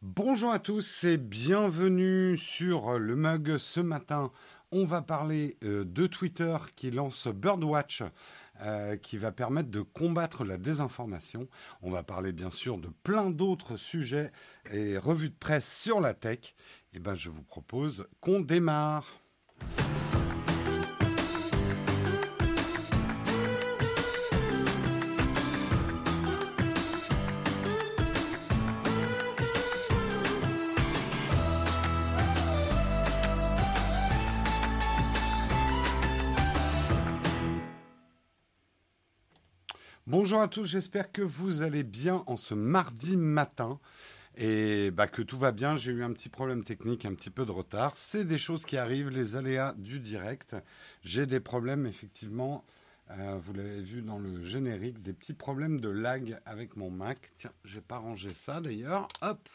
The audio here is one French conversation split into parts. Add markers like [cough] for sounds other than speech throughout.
Bonjour à tous et bienvenue sur le mug. Ce matin, on va parler euh, de Twitter qui lance Birdwatch, euh, qui va permettre de combattre la désinformation. On va parler bien sûr de plein d'autres sujets et revues de presse sur la tech. Et ben, je vous propose qu'on démarre. Bonjour à tous, j'espère que vous allez bien en ce mardi matin et bah, que tout va bien. J'ai eu un petit problème technique, un petit peu de retard. C'est des choses qui arrivent, les aléas du direct. J'ai des problèmes effectivement, euh, vous l'avez vu dans le générique, des petits problèmes de lag avec mon Mac. Tiens, j'ai pas rangé ça d'ailleurs. Hop,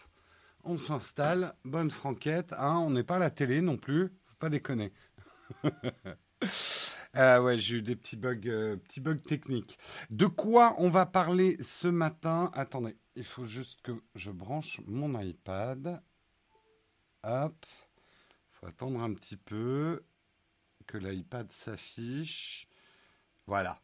on s'installe, bonne franquette. Hein, on n'est pas à la télé non plus, faut pas déconner. [laughs] Ah ouais, j'ai eu des petits bugs, euh, petits bugs techniques. De quoi on va parler ce matin? Attendez, il faut juste que je branche mon iPad. Hop. Faut attendre un petit peu que l'iPad s'affiche. Voilà.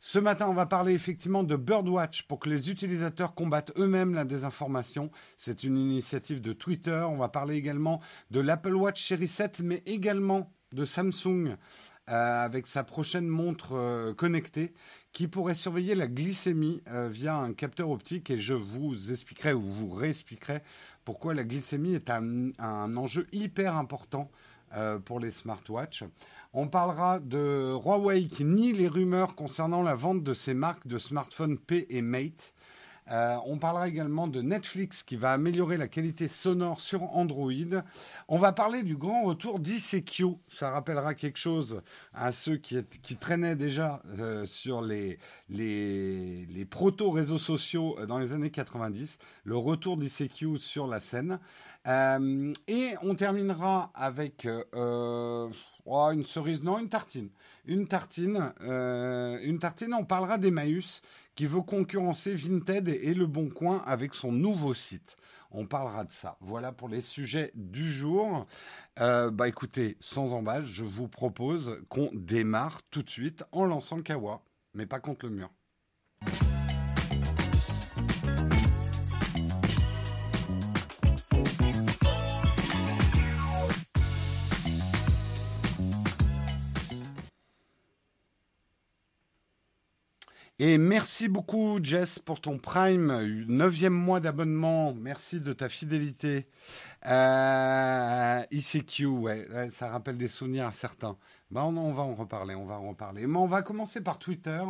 Ce matin, on va parler effectivement de Birdwatch pour que les utilisateurs combattent eux-mêmes la désinformation. C'est une initiative de Twitter. On va parler également de l'Apple Watch Series 7, mais également de Samsung euh, avec sa prochaine montre euh, connectée qui pourrait surveiller la glycémie euh, via un capteur optique et je vous expliquerai ou vous réexpliquerai pourquoi la glycémie est un, un enjeu hyper important pour les smartwatches. On parlera de Huawei qui nie les rumeurs concernant la vente de ses marques de smartphones P et Mate. Euh, on parlera également de Netflix qui va améliorer la qualité sonore sur Android. On va parler du grand retour d'ICQ. Ça rappellera quelque chose à ceux qui, traînaient déjà euh, sur les, proto-réseaux sociaux euh, dans les années 90. Le retour d'ICQ sur la scène. et on terminera avec oh, une cerise, non, une tartine. Une tartine, une tartine, on parlera d'Emmaüs qui veut concurrencer Vinted et Le Bon Coin avec son nouveau site. On parlera de ça. Voilà pour les sujets du jour. Euh, bah écoutez, sans embâche, je vous propose qu'on démarre tout de suite en lançant le kawa, mais pas contre le mur. Et merci beaucoup, Jess, pour ton Prime, neuvième mois d'abonnement. Merci de ta fidélité. Euh, ICQ, ouais, ça rappelle des souvenirs à certains. Bah, on, va en reparler, on va en reparler. Mais on va commencer par Twitter.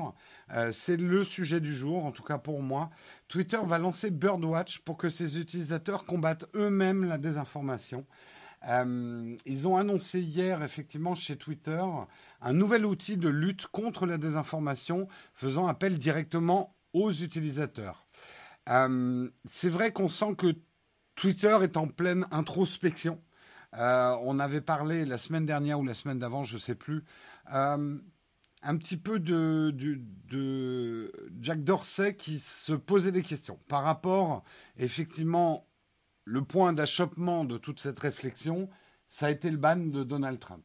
Euh, c'est le sujet du jour, en tout cas pour moi. Twitter va lancer Birdwatch pour que ses utilisateurs combattent eux-mêmes la désinformation. Euh, ils ont annoncé hier, effectivement, chez Twitter, un nouvel outil de lutte contre la désinformation faisant appel directement aux utilisateurs. Euh, c'est vrai qu'on sent que Twitter est en pleine introspection. Euh, on avait parlé la semaine dernière ou la semaine d'avant, je ne sais plus, un petit peu de, de, Jack Dorsey qui se posait des questions par rapport, effectivement, le point d'achoppement de toute cette réflexion, ça a été le ban de Donald Trump,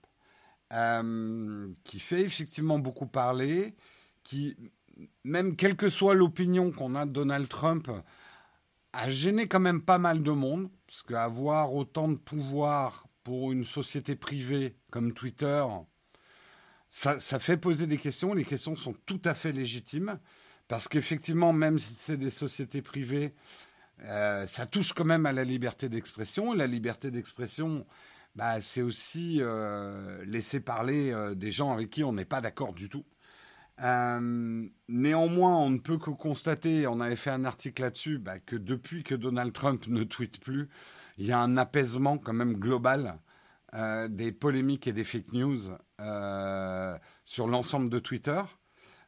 euh, qui fait effectivement beaucoup parler, qui, même quelle que soit l'opinion qu'on a de Donald Trump, a gêné quand même pas mal de monde, parce qu'avoir autant de pouvoir pour une société privée comme Twitter, ça, ça fait poser des questions. Les questions sont tout à fait légitimes, parce qu'effectivement, même si c'est des sociétés privées, euh, ça touche quand même à la liberté d'expression. La liberté d'expression, bah, c'est aussi euh, laisser parler euh, des gens avec qui on n'est pas d'accord du tout. néanmoins, on ne peut que constater, on avait fait un article là-dessus, bah, que depuis que Donald Trump ne tweete plus, il y a un apaisement quand même global des polémiques et des fake news sur l'ensemble de Twitter.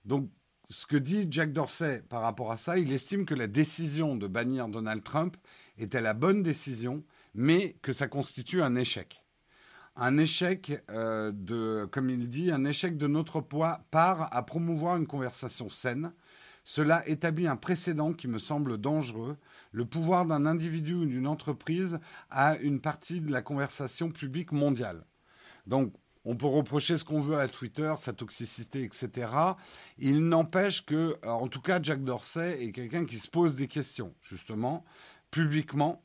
Donc ce que dit Jack Dorsey par rapport à ça, il estime que la décision de bannir Donald Trump était la bonne décision, mais que ça constitue un échec. Un échec euh, de, comme il dit, un échec de notre poids part à promouvoir une conversation saine Cela établit un précédent qui me semble dangereux. Le pouvoir d'un individu ou d'une entreprise a une partie de la conversation publique mondiale. Donc, on peut reprocher ce qu'on veut à Twitter, sa toxicité, etc. Il n'empêche que, en tout cas, Jack Dorsey est quelqu'un qui se pose des questions, justement, publiquement,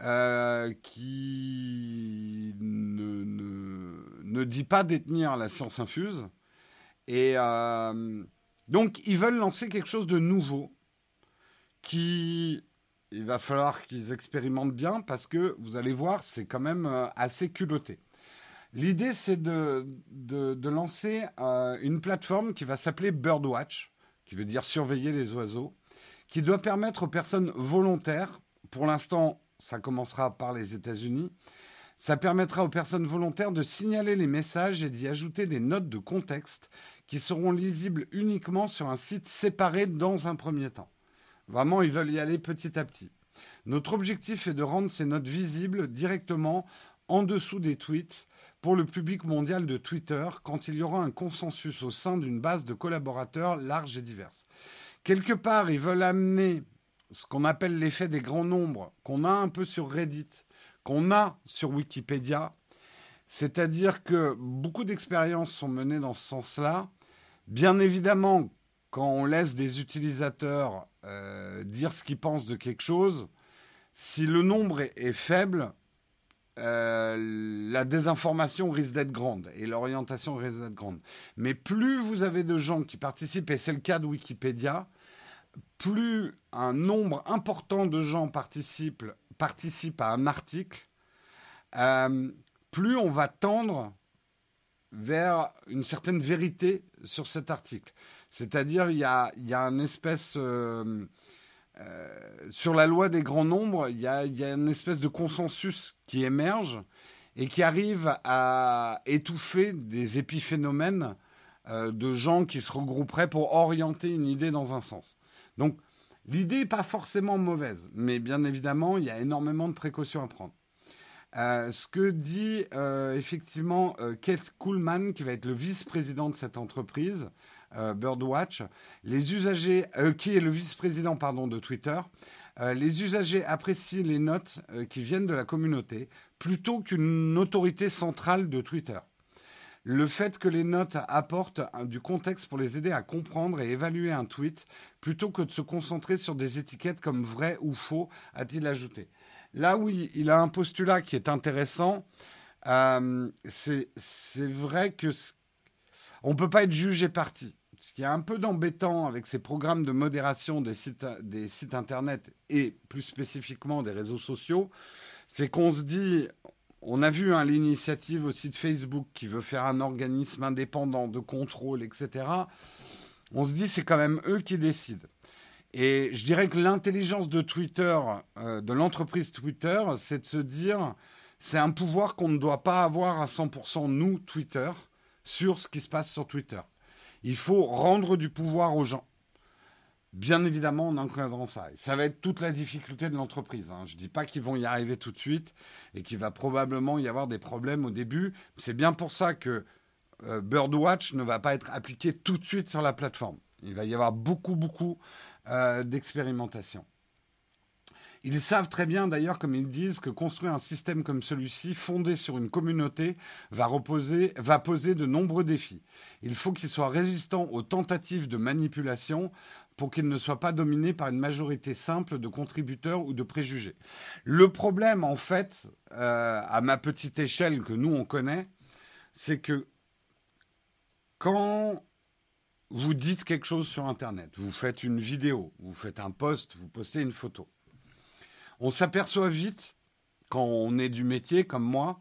euh, qui ne, dit pas détenir la science infuse. Et euh, donc, ils veulent lancer quelque chose de nouveau qui. Il va falloir qu'ils expérimentent bien parce que vous allez voir, c'est quand même euh, assez culotté. L'idée, c'est de, lancer une plateforme qui va s'appeler Birdwatch, qui veut dire surveiller les oiseaux, qui doit permettre aux personnes volontaires, pour l'instant ça commencera par les États-Unis. Ça permettra aux personnes volontaires de signaler les messages et d'y ajouter des notes de contexte qui seront lisibles uniquement sur un site séparé dans un premier temps. Vraiment, ils veulent y aller petit à petit. Notre objectif est de rendre ces notes visibles directement en dessous des tweets pour le public mondial de Twitter quand il y aura un consensus au sein d'une base de collaborateurs large et diverse. Quelque part, ils veulent amener ce qu'on appelle l'effet des grands nombres, qu'on a un peu sur Reddit, qu'on a sur Wikipédia. C'est-à-dire que beaucoup d'expériences sont menées dans ce sens-là. Bien évidemment, quand on laisse des utilisateurs euh, dire ce qu'ils pensent de quelque chose, si le nombre est, faible, euh, la désinformation risque d'être grande et l'orientation risque d'être grande. Mais plus vous avez de gens qui participent, et c'est le cas de Wikipédia, plus un nombre important de gens participent, à un article, euh, plus on va tendre vers une certaine vérité sur cet article. C'est-à-dire, il y a, y a une espèce... Euh, sur la loi des grands nombres, il y a, une espèce de consensus qui émerge et qui arrive à étouffer des épiphénomènes de gens qui se regrouperaient pour orienter une idée dans un sens. Donc, l'idée n'est pas forcément mauvaise, mais bien évidemment, il y a énormément de précautions à prendre. Euh, ce que dit euh, effectivement euh, Keith Kuhlman, qui va être le vice-président de cette entreprise, Birdwatch, les usagers, qui est le vice-président de Twitter, les usagers apprécient les notes qui viennent de la communauté plutôt qu'une autorité centrale de Twitter le fait que les notes apportent du contexte pour les aider à comprendre et évaluer un tweet, plutôt que de se concentrer sur des étiquettes comme vrai ou faux, a-t-il ajouté. Là où il a un postulat qui est intéressant, euh, c'est vrai que on ne peut pas être jugé parti. Qui est un peu d'embêtant avec ces programmes de modération des sites, des sites internet et plus spécifiquement des réseaux sociaux, c'est qu'on se dit on a vu hein, l'initiative aussi de Facebook qui veut faire un organisme indépendant de contrôle, etc. On se dit c'est quand même eux qui décident. Et je dirais que l'intelligence de Twitter, euh, de l'entreprise Twitter, c'est de se dire c'est un pouvoir qu'on ne doit pas avoir à 100% nous, Twitter, sur ce qui se passe sur Twitter. Il faut rendre du pouvoir aux gens bien évidemment en encadrant ça. ça va être toute la difficulté de l'entreprise. Hein. Je ne dis pas qu'ils vont y arriver tout de suite et qu'il va probablement y avoir des problèmes au début. C'est bien pour ça que euh, Birdwatch ne va pas être appliqué tout de suite sur la plateforme. Il va y avoir beaucoup, beaucoup euh, d'expérimentation. Ils savent très bien d'ailleurs, comme ils disent, que construire un système comme celui-ci, fondé sur une communauté, va, poser de nombreux défis. Il faut qu'il soit résistant aux tentatives de manipulation, pour qu'il ne soit pas dominé par une majorité simple de contributeurs ou de préjugés. Le problème, en fait, euh, à ma petite échelle que nous, on connaît, c'est que quand vous dites quelque chose sur Internet, vous faites une vidéo, vous faites un post, vous postez une photo, on s'aperçoit vite, quand on est du métier comme moi,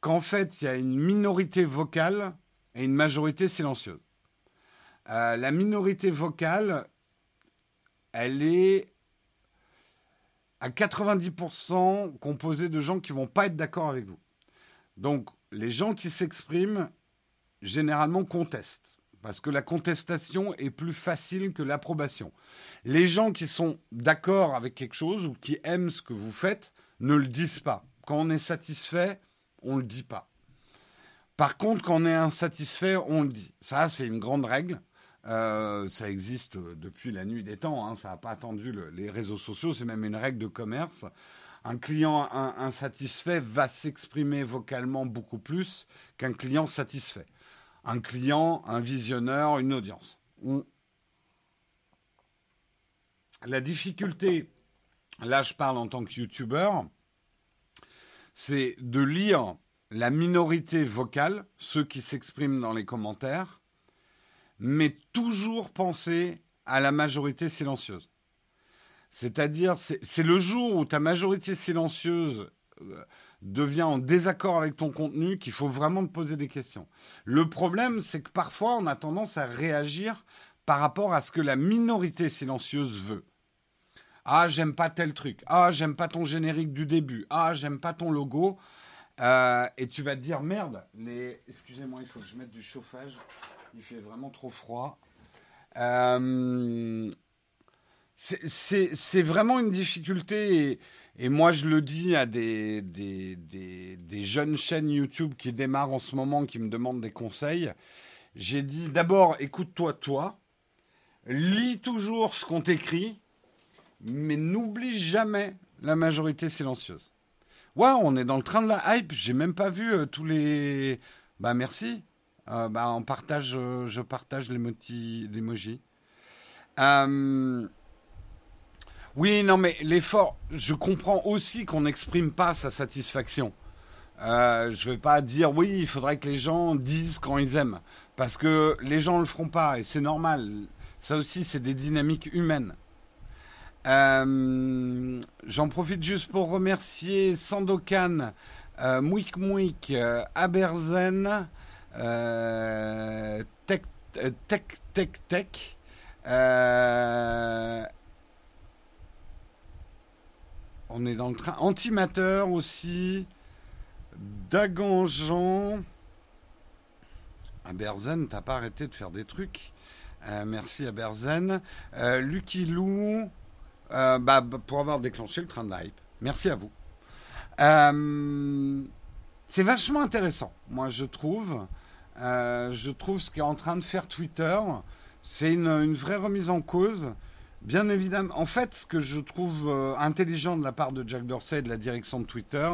qu'en fait, il y a une minorité vocale et une majorité silencieuse. Euh, la minorité vocale, elle est à 90% composée de gens qui vont pas être d'accord avec vous. Donc, les gens qui s'expriment, généralement, contestent. Parce que la contestation est plus facile que l'approbation. Les gens qui sont d'accord avec quelque chose ou qui aiment ce que vous faites ne le disent pas. Quand on est satisfait, on ne le dit pas. Par contre, quand on est insatisfait, on le dit. Ça, c'est une grande règle. Euh, ça existe depuis la nuit des temps, hein, ça n'a pas attendu les réseaux sociaux, c'est même une règle de commerce. Un client insatisfait va s'exprimer vocalement beaucoup plus qu'un client satisfait. Un client, un visionneur, une audience. La difficulté, là je parle en tant que youtubeur, c'est de lire la minorité vocale, ceux qui s'expriment dans les commentaires, mais toujours penser à la majorité silencieuse. C'est-à-dire, c'est le jour où ta majorité silencieuse euh, devient en désaccord avec ton contenu qu'il faut vraiment te poser des questions. Le problème, c'est que parfois, on a tendance à réagir par rapport à ce que la minorité silencieuse veut. Ah, j'aime pas tel truc. Ah, j'aime pas ton générique du début. Ah, j'aime pas ton logo. Euh, et tu vas te dire, merde, les... excusez-moi, il faut que je mette du chauffage. Il fait vraiment trop froid. Euh, c'est vraiment une difficulté. Moi, je le dis à des, des, des, jeunes chaînes YouTube qui démarrent en ce moment, qui me demandent des conseils. J'ai dit d'abord, écoute-toi, toi. Lis toujours ce qu'on t'écrit, mais n'oublie jamais la majorité silencieuse. Ouais, on est dans le train de la hype. J'ai même pas vu euh, tous les. Bah merci. Euh, bah, on partage, euh, je partage l'emoji. Euh, oui, non, mais l'effort, je comprends aussi qu'on n'exprime pas sa satisfaction. Euh, je vais pas dire oui, il faudrait que les gens disent quand ils aiment, parce que les gens le feront pas et c'est normal. Ça aussi, c'est des dynamiques humaines. Euh, j'en profite juste pour remercier Sandokan, euh, Mouik Mouik, Aberzen, Tech Tech Tech Tech. On est dans le train. Antimateur aussi. Daganjean. Aberzen, t'as pas arrêté de faire des trucs. Euh, merci Aberzen. Euh, Lucky Lou, euh, bah, pour avoir déclenché le train de hype. Merci à vous. C'est vachement intéressant, moi je trouve. je trouve ce qu'est en train de faire Twitter, c'est une, vraie remise en cause. Bien évidemment, en fait, ce que je trouve intelligent de la part de Jack Dorsey et de la direction de Twitter,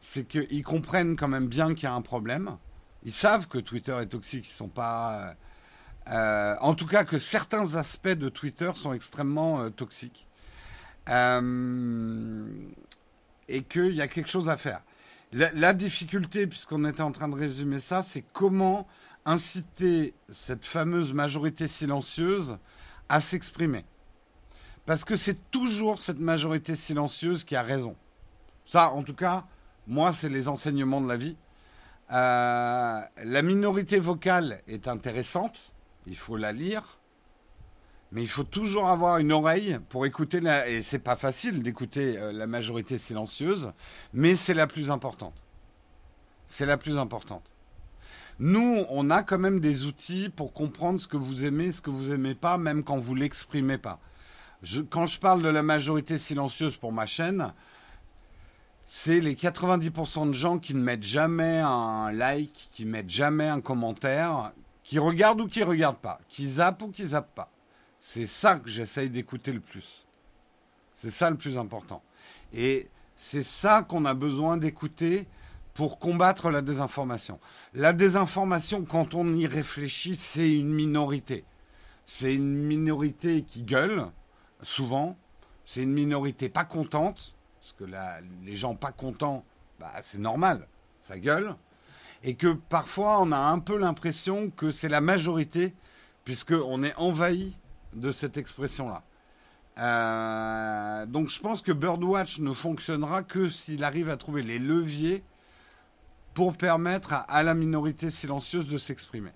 c'est qu'ils comprennent quand même bien qu'il y a un problème. Ils savent que Twitter est toxique, ils sont pas. Euh, en tout cas, que certains aspects de Twitter sont extrêmement euh, toxiques. Euh, et qu'il y a quelque chose à faire. La difficulté, puisqu'on était en train de résumer ça, c'est comment inciter cette fameuse majorité silencieuse à s'exprimer. Parce que c'est toujours cette majorité silencieuse qui a raison. Ça, en tout cas, moi, c'est les enseignements de la vie. Euh, la minorité vocale est intéressante, il faut la lire, mais il faut toujours avoir une oreille pour écouter, la, et c'est pas facile d'écouter euh, la majorité silencieuse, mais c'est la plus importante. C'est la plus importante. Nous, on a quand même des outils pour comprendre ce que vous aimez, ce que vous aimez pas, même quand vous l'exprimez pas. Quand je parle de la majorité silencieuse pour ma chaîne, c'est les 90% de gens qui ne mettent jamais un like, qui ne mettent jamais un commentaire, qui regardent ou qui ne regardent pas, qui zappent ou qui zappent pas. C'est ça que j'essaye d'écouter le plus. C'est ça le plus important. Et c'est ça qu'on a besoin d'écouter pour combattre la désinformation. La désinformation, quand on y réfléchit, c'est une minorité. C'est une minorité qui gueule, souvent. C'est une minorité pas contente parce que les gens pas contents, bah, c'est normal, ça gueule. Et que parfois, on a un peu l'impression que c'est la majorité, puisqu'on est envahi de cette expression-là. Euh, donc je pense que Birdwatch ne fonctionnera que s'il arrive à trouver les leviers pour permettre à la minorité silencieuse de s'exprimer.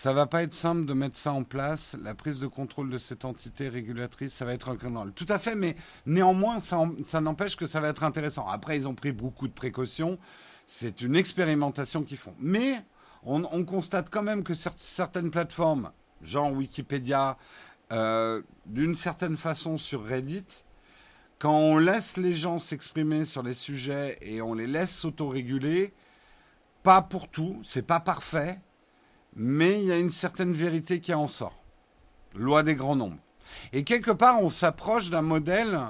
Ça va pas être simple de mettre ça en place. La prise de contrôle de cette entité régulatrice, ça va être un Tout à fait, mais néanmoins, ça, n'empêche que ça va être intéressant. Après, ils ont pris beaucoup de précautions. C'est une expérimentation qu'ils font. Mais on, constate quand même que certaines plateformes, genre Wikipédia, euh, d'une certaine façon sur Reddit, quand on laisse les gens s'exprimer sur les sujets et on les laisse s'autoréguler, pas pour tout, c'est pas parfait, mais il y a une certaine vérité qui en sort. Loi des grands nombres. Et quelque part, on s'approche d'un modèle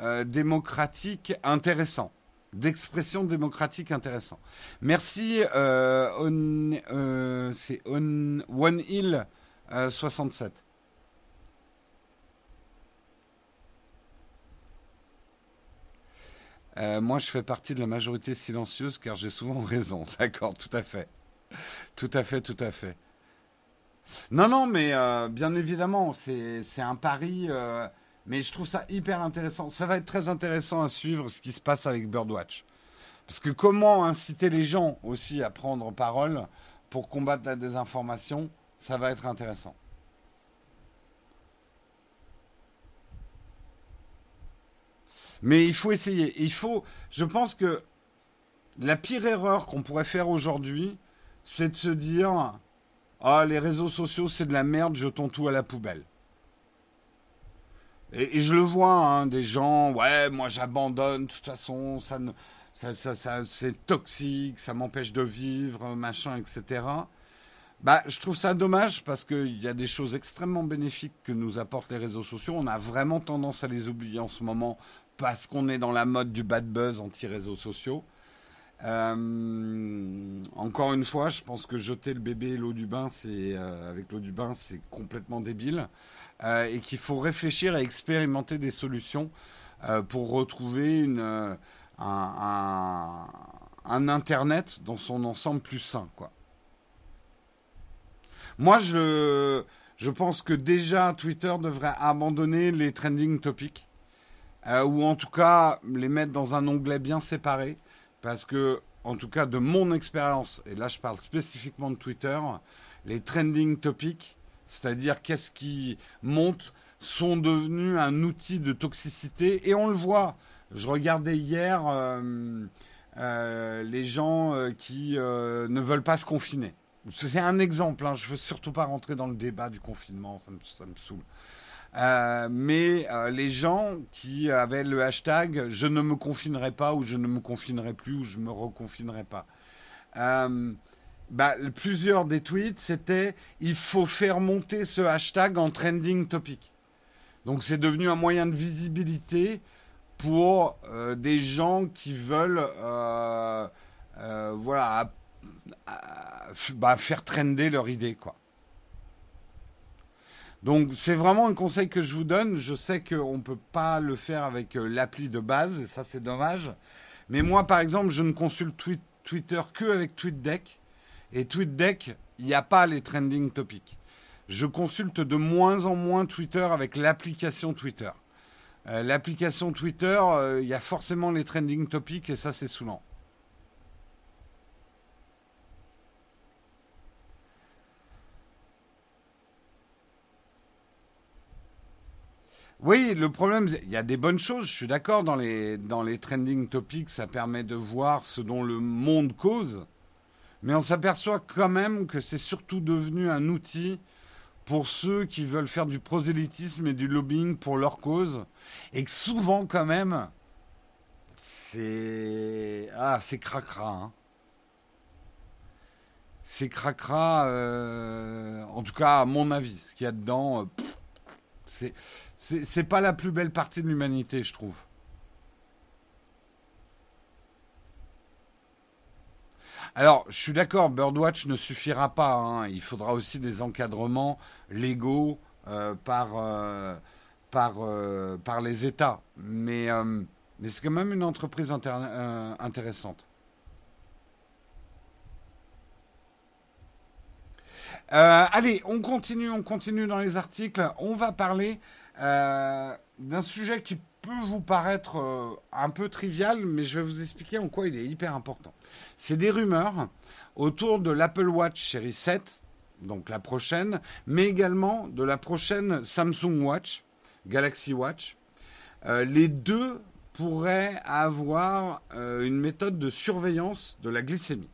euh, démocratique intéressant, d'expression démocratique intéressant. Merci, euh, euh, c'est One Hill 67. moi, je fais partie de la majorité silencieuse car j'ai souvent [laughs] raison. D'accord, tout à fait. [laughs] Tout à fait, tout à fait. Non, non, mais euh, bien évidemment, c'est un pari, euh, mais je trouve ça hyper intéressant. Ça va être très intéressant à suivre ce qui se passe avec Birdwatch. Parce que comment inciter les gens aussi à prendre parole pour combattre la désinformation, ça va être intéressant. Mais il faut essayer. Il faut. Je pense que la pire erreur qu'on pourrait faire aujourd'hui, c'est de se dire ah, les réseaux sociaux, c'est de la merde, jetons tout à la poubelle. Et, je le vois, hein, des gens, ouais, moi j'abandonne, de toute façon, ça, ça, ça, c'est toxique, ça m'empêche de vivre, machin, etc. Bah, je trouve ça dommage parce qu'il y a des choses extrêmement bénéfiques que nous apportent les réseaux sociaux. On a vraiment tendance à les oublier en ce moment parce qu'on est dans la mode du bad buzz anti-réseaux sociaux. Euh, encore une fois, je pense que jeter le bébé l'eau du bain, c'est euh, avec l'eau du bain, c'est complètement débile, euh, et qu'il faut réfléchir et expérimenter des solutions pour retrouver un, un, internet dans son ensemble plus sain, quoi. Moi, je, je pense que déjà Twitter devrait abandonner les trending topics, ou en tout cas les mettre dans un onglet bien séparé parce que, en tout cas, de mon expérience, et là je parle spécifiquement de Twitter, les trending topics, c'est-à-dire qu'est-ce qui monte, sont devenus un outil de toxicité. Et on le voit. Je regardais hier euh, euh, les gens euh, qui ne veulent pas se confiner. C'est un exemple. Hein. Je ne veux surtout pas rentrer dans le débat du confinement. Ça me, ça me saoule. Euh, mais euh, les gens qui avaient le hashtag je ne me confinerai pas ou je ne me confinerai plus ou je me reconfinerai pas. Euh, bah, plusieurs des tweets c'était il faut faire monter ce hashtag en trending topic. Donc c'est devenu un moyen de visibilité pour des gens qui veulent voilà bah, faire trender leur idée quoi. Donc c'est vraiment un conseil que je vous donne. Je sais qu'on ne peut pas le faire avec euh, l'appli de base, et ça c'est dommage. Mais moi par exemple, je ne consulte Twitter que avec TweetDeck. Et TweetDeck, il n'y a pas les trending topics. Je consulte de moins en moins Twitter avec l'application Twitter. Euh, l'application Twitter, euh, il y a forcément les trending topics et ça c'est saoulant. Oui, le problème, il y a des bonnes choses, je suis d'accord, dans les, dans les trending topics, ça permet de voir ce dont le monde cause, mais on s'aperçoit quand même que c'est surtout devenu un outil pour ceux qui veulent faire du prosélytisme et du lobbying pour leur cause, et que souvent quand même, c'est... Ah, c'est cracra. Hein. C'est cracra, euh, en tout cas à mon avis, ce qu'il y a dedans... Euh, c'est, pas la plus belle partie de l'humanité, je trouve. Alors, je suis d'accord, Birdwatch ne suffira pas. Hein. Il faudra aussi des encadrements légaux euh, par, euh, par, euh, par les États. Mais, mais c'est quand même une entreprise intéressante. Euh, allez, on continue, on continue dans les articles. On va parler euh, d'un sujet qui peut vous paraître euh, un peu trivial, mais je vais vous expliquer en quoi il est hyper important. C'est des rumeurs autour de l'Apple Watch série 7, donc la prochaine, mais également de la prochaine Samsung Watch, Galaxy Watch. les deux pourraient avoir une méthode de surveillance de la glycémie.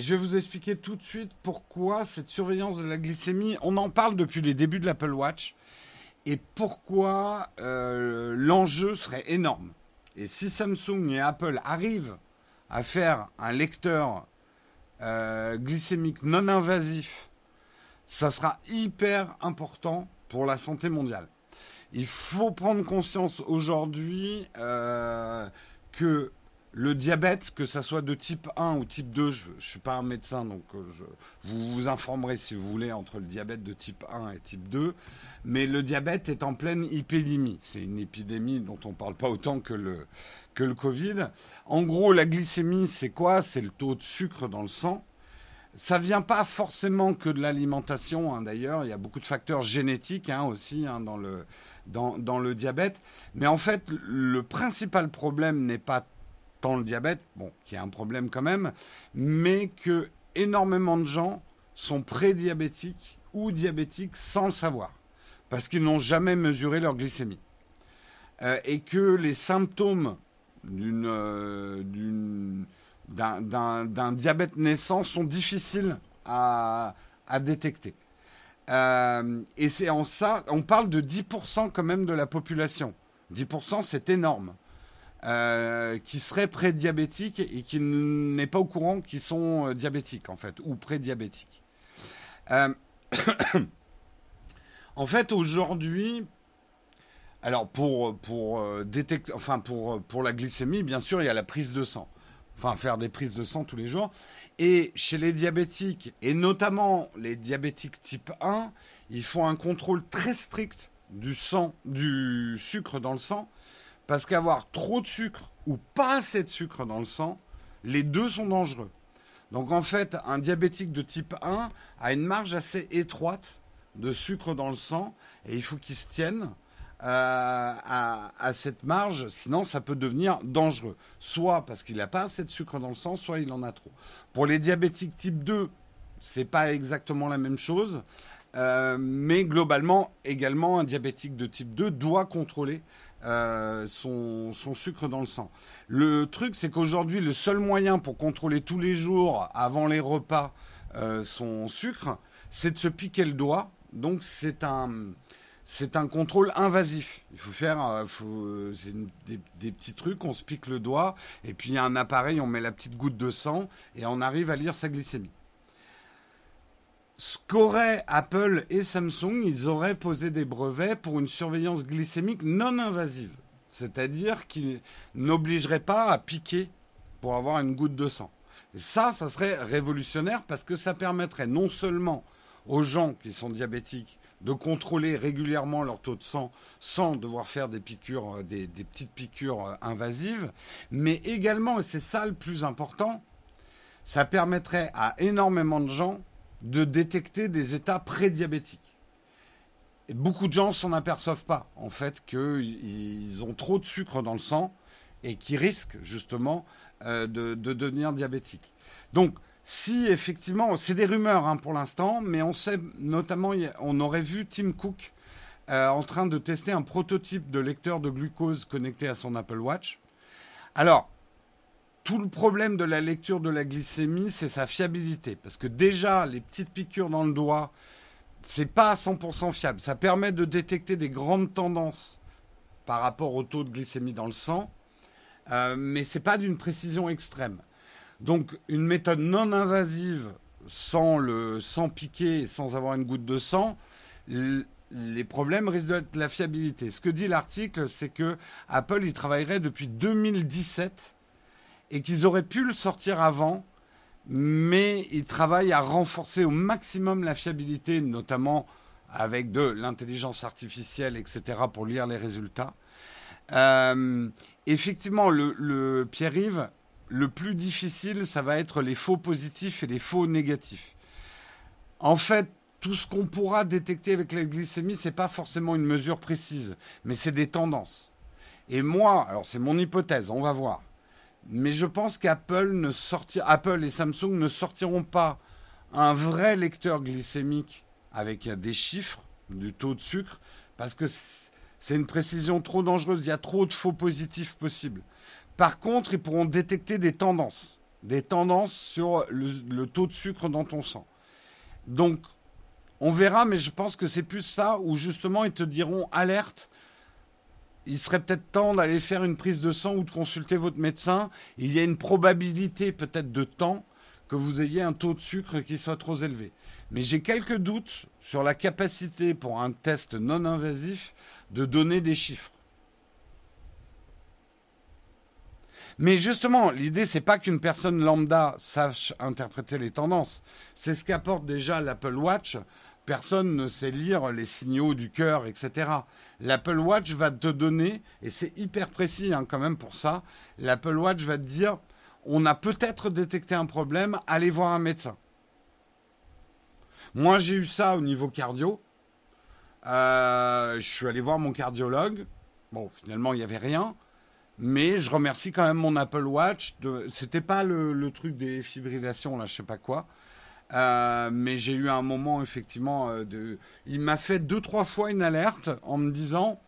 Je vais vous expliquer tout de suite pourquoi cette surveillance de la glycémie, on en parle depuis les débuts de l'Apple Watch, et pourquoi euh, l'enjeu serait énorme. Et si Samsung et Apple arrivent à faire un lecteur euh, glycémique non invasif, ça sera hyper important pour la santé mondiale. Il faut prendre conscience aujourd'hui euh, que le diabète, que ça soit de type 1 ou type 2, je ne suis pas un médecin, donc euh, vous vous informerez si vous voulez entre le diabète de type 1 et type 2, mais le diabète est en pleine épidémie. C'est une épidémie dont on ne parle pas autant que le, que le Covid. En gros, la glycémie, c'est quoi? C'est le taux de sucre dans le sang. Ça vient pas forcément que de l'alimentation, hein, d'ailleurs. Il y a beaucoup de facteurs génétiques hein, aussi hein, dans, le, dans, dans le diabète. Mais en fait, le principal problème n'est pas tant le diabète, bon, qui est un problème quand même, mais que énormément de gens sont prédiabétiques ou diabétiques sans le savoir, parce qu'ils n'ont jamais mesuré leur glycémie. Euh, et que les symptômes euh, d'un, diabète naissant sont difficiles à, à détecter. Euh, et c'est en ça, on parle de 10% quand même de la population. 10% c'est énorme. Euh, qui seraient prédiabétiques et qui n'est pas au courant qu'ils sont euh, diabétiques en fait ou prédiabétiques. Euh, [coughs] en fait, aujourd'hui, alors pour pour détecter, enfin pour pour la glycémie, bien sûr, il y a la prise de sang. Enfin, faire des prises de sang tous les jours. Et chez les diabétiques, et notamment les diabétiques type 1, il faut un contrôle très strict du sang, du sucre dans le sang, parce qu'avoir trop de sucre ou pas assez de sucre dans le sang, les deux sont dangereux. Donc en fait, un diabétique de type 1 a une marge assez étroite de sucre dans le sang et il faut qu'il se tienne euh, à, cette marge, sinon ça peut devenir dangereux. Soit parce qu'il n'a pas assez de sucre dans le sang, soit il en a trop. Pour les diabétiques type 2, c'est pas exactement la même chose. Euh, mais globalement, également, un diabétique de type 2 doit contrôler euh, son, sucre dans le sang. Le truc, c'est qu'aujourd'hui, le seul moyen pour contrôler tous les jours, avant les repas, euh, son sucre, c'est de se piquer le doigt. Donc, c'est un, c'est un contrôle invasif. Il faut faire euh, des, des, petits trucs, on se pique le doigt, et puis il y a un appareil, on met la petite goutte de sang, et on arrive à lire sa glycémie ce qu'auraient Apple et Samsung, ils auraient posé des brevets pour une surveillance glycémique non invasive. C'est-à-dire qu'ils n'obligeraient pas à piquer pour avoir une goutte de sang. Ça, ça serait révolutionnaire parce que ça permettrait non seulement aux gens qui sont diabétiques de contrôler régulièrement leur taux de sang sans devoir faire des piqûres, euh, des, des petites piqûres euh, invasives, mais également, et c'est ça le plus important, ça permettrait à énormément de gens de détecter des états prédiabétiques. Et beaucoup de gens s'en aperçoivent pas, en fait, qu'ils ont trop de sucre dans le sang et qui risquent justement euh, de, devenir diabétiques. Donc, si effectivement, c'est des rumeurs hein, pour l'instant, mais on sait notamment, on aurait vu Tim Cook euh, en train de tester un prototype de lecteur de glucose connecté à son Apple Watch. Alors, tout le problème de la lecture de la glycémie, c'est sa fiabilité. Parce que déjà, les petites piqûres dans le doigt, c'est pas à 100% fiable. Ça permet de détecter des grandes tendances par rapport au taux de glycémie dans le sang, euh, mais c'est pas d'une précision extrême. Donc, une méthode non invasive, sans le, sans piquer, sans avoir une goutte de sang, les problèmes risquent d'être la fiabilité. Ce que dit l'article, c'est que Apple y travaillerait depuis 2017 et qu'ils auraient pu le sortir avant, mais ils travaillent à renforcer au maximum la fiabilité, notamment avec de l'intelligence artificielle, etc., pour lire les résultats. Euh, effectivement, le, Pierre-Yves, le plus difficile, ça va être les faux positifs et les faux négatifs. En fait, tout ce qu'on pourra détecter avec la glycémie, c'est pas forcément une mesure précise, mais c'est des tendances. Et moi, alors c'est mon hypothèse, on va voir. Mais je pense qu'Apple ne Apple et Samsung ne sortiront pas un vrai lecteur glycémique avec des chiffres du taux de sucre parce que c'est une précision trop dangereuse. Il y a trop de faux positifs possibles. Par contre, ils pourront détecter des tendances, des tendances sur le, taux de sucre dans ton sang. Donc, on verra, mais je pense que c'est plus ça où justement ils te diront alerte il serait peut-être temps d'aller faire une prise de sang ou de consulter votre médecin. Il y a une probabilité peut-être de temps que vous ayez un taux de sucre qui soit trop élevé. Mais j'ai quelques doutes sur la capacité pour un test non invasif de donner des chiffres. Mais justement, l'idée, c'est pas qu'une personne lambda sache interpréter les tendances. C'est ce qu'apporte déjà l'Apple Watch. Personne ne sait lire les signaux du cœur, etc. L'Apple Watch va te donner, et c'est hyper précis hein, quand même pour ça, l'Apple Watch va te dire, on a peut-être détecté un problème, allez voir un médecin. Moi, j'ai eu ça au niveau cardio. Euh, je suis allé voir mon cardiologue. Bon, finalement, il n'y avait rien. Mais je remercie quand même mon Apple Watch. De... C'était pas le, truc des fibrillations, là, je sais pas quoi. Euh, mais j'ai eu un moment, effectivement, euh, il m'a fait deux, trois fois une alerte en me disant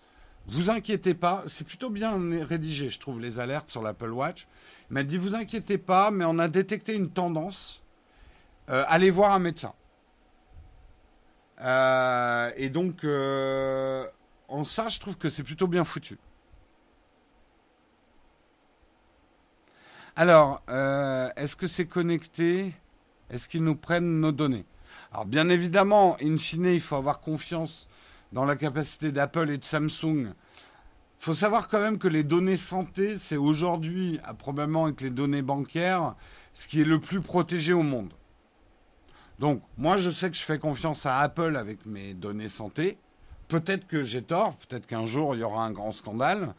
Vous inquiétez pas, c'est plutôt bien rédigé, je trouve, les alertes sur l'Apple Watch. Il m'a dit Vous inquiétez pas, mais on a détecté une tendance. Euh, allez voir un médecin. et donc, en ça, je trouve que c'est plutôt bien foutu. Alors, est-ce que c'est connecté? Est-ce qu'ils nous prennent nos données? Alors, bien évidemment, in fine, il faut avoir confiance dans la capacité d'Apple et de Samsung. Il faut savoir quand même que les données santé, c'est aujourd'hui, probablement avec les données bancaires, ce qui est le plus protégé au monde. Donc, moi, je sais que je fais confiance à Apple avec mes données santé. Peut-être que j'ai tort, peut-être qu'un jour, il y aura un grand scandale.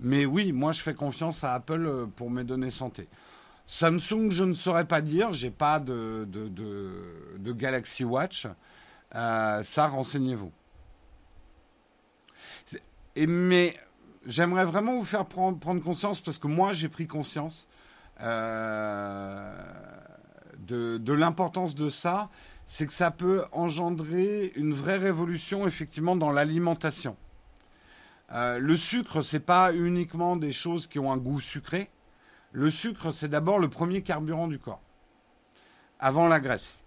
Mais oui, moi, je fais confiance à Apple euh, pour mes données santé. Samsung, je ne saurais pas dire. J'ai pas de, Galaxy Watch. Euh, ça, renseignez-vous. mais j'aimerais vraiment vous faire prendre, conscience, parce que moi, j'ai pris conscience euh, de, de l'importance de ça. C'est que ça peut engendrer une vraie révolution, effectivement, dans l'alimentation. Euh, le sucre, c'est pas uniquement des choses qui ont un goût sucré. Le sucre, c'est d'abord le premier carburant du corps, avant la graisse,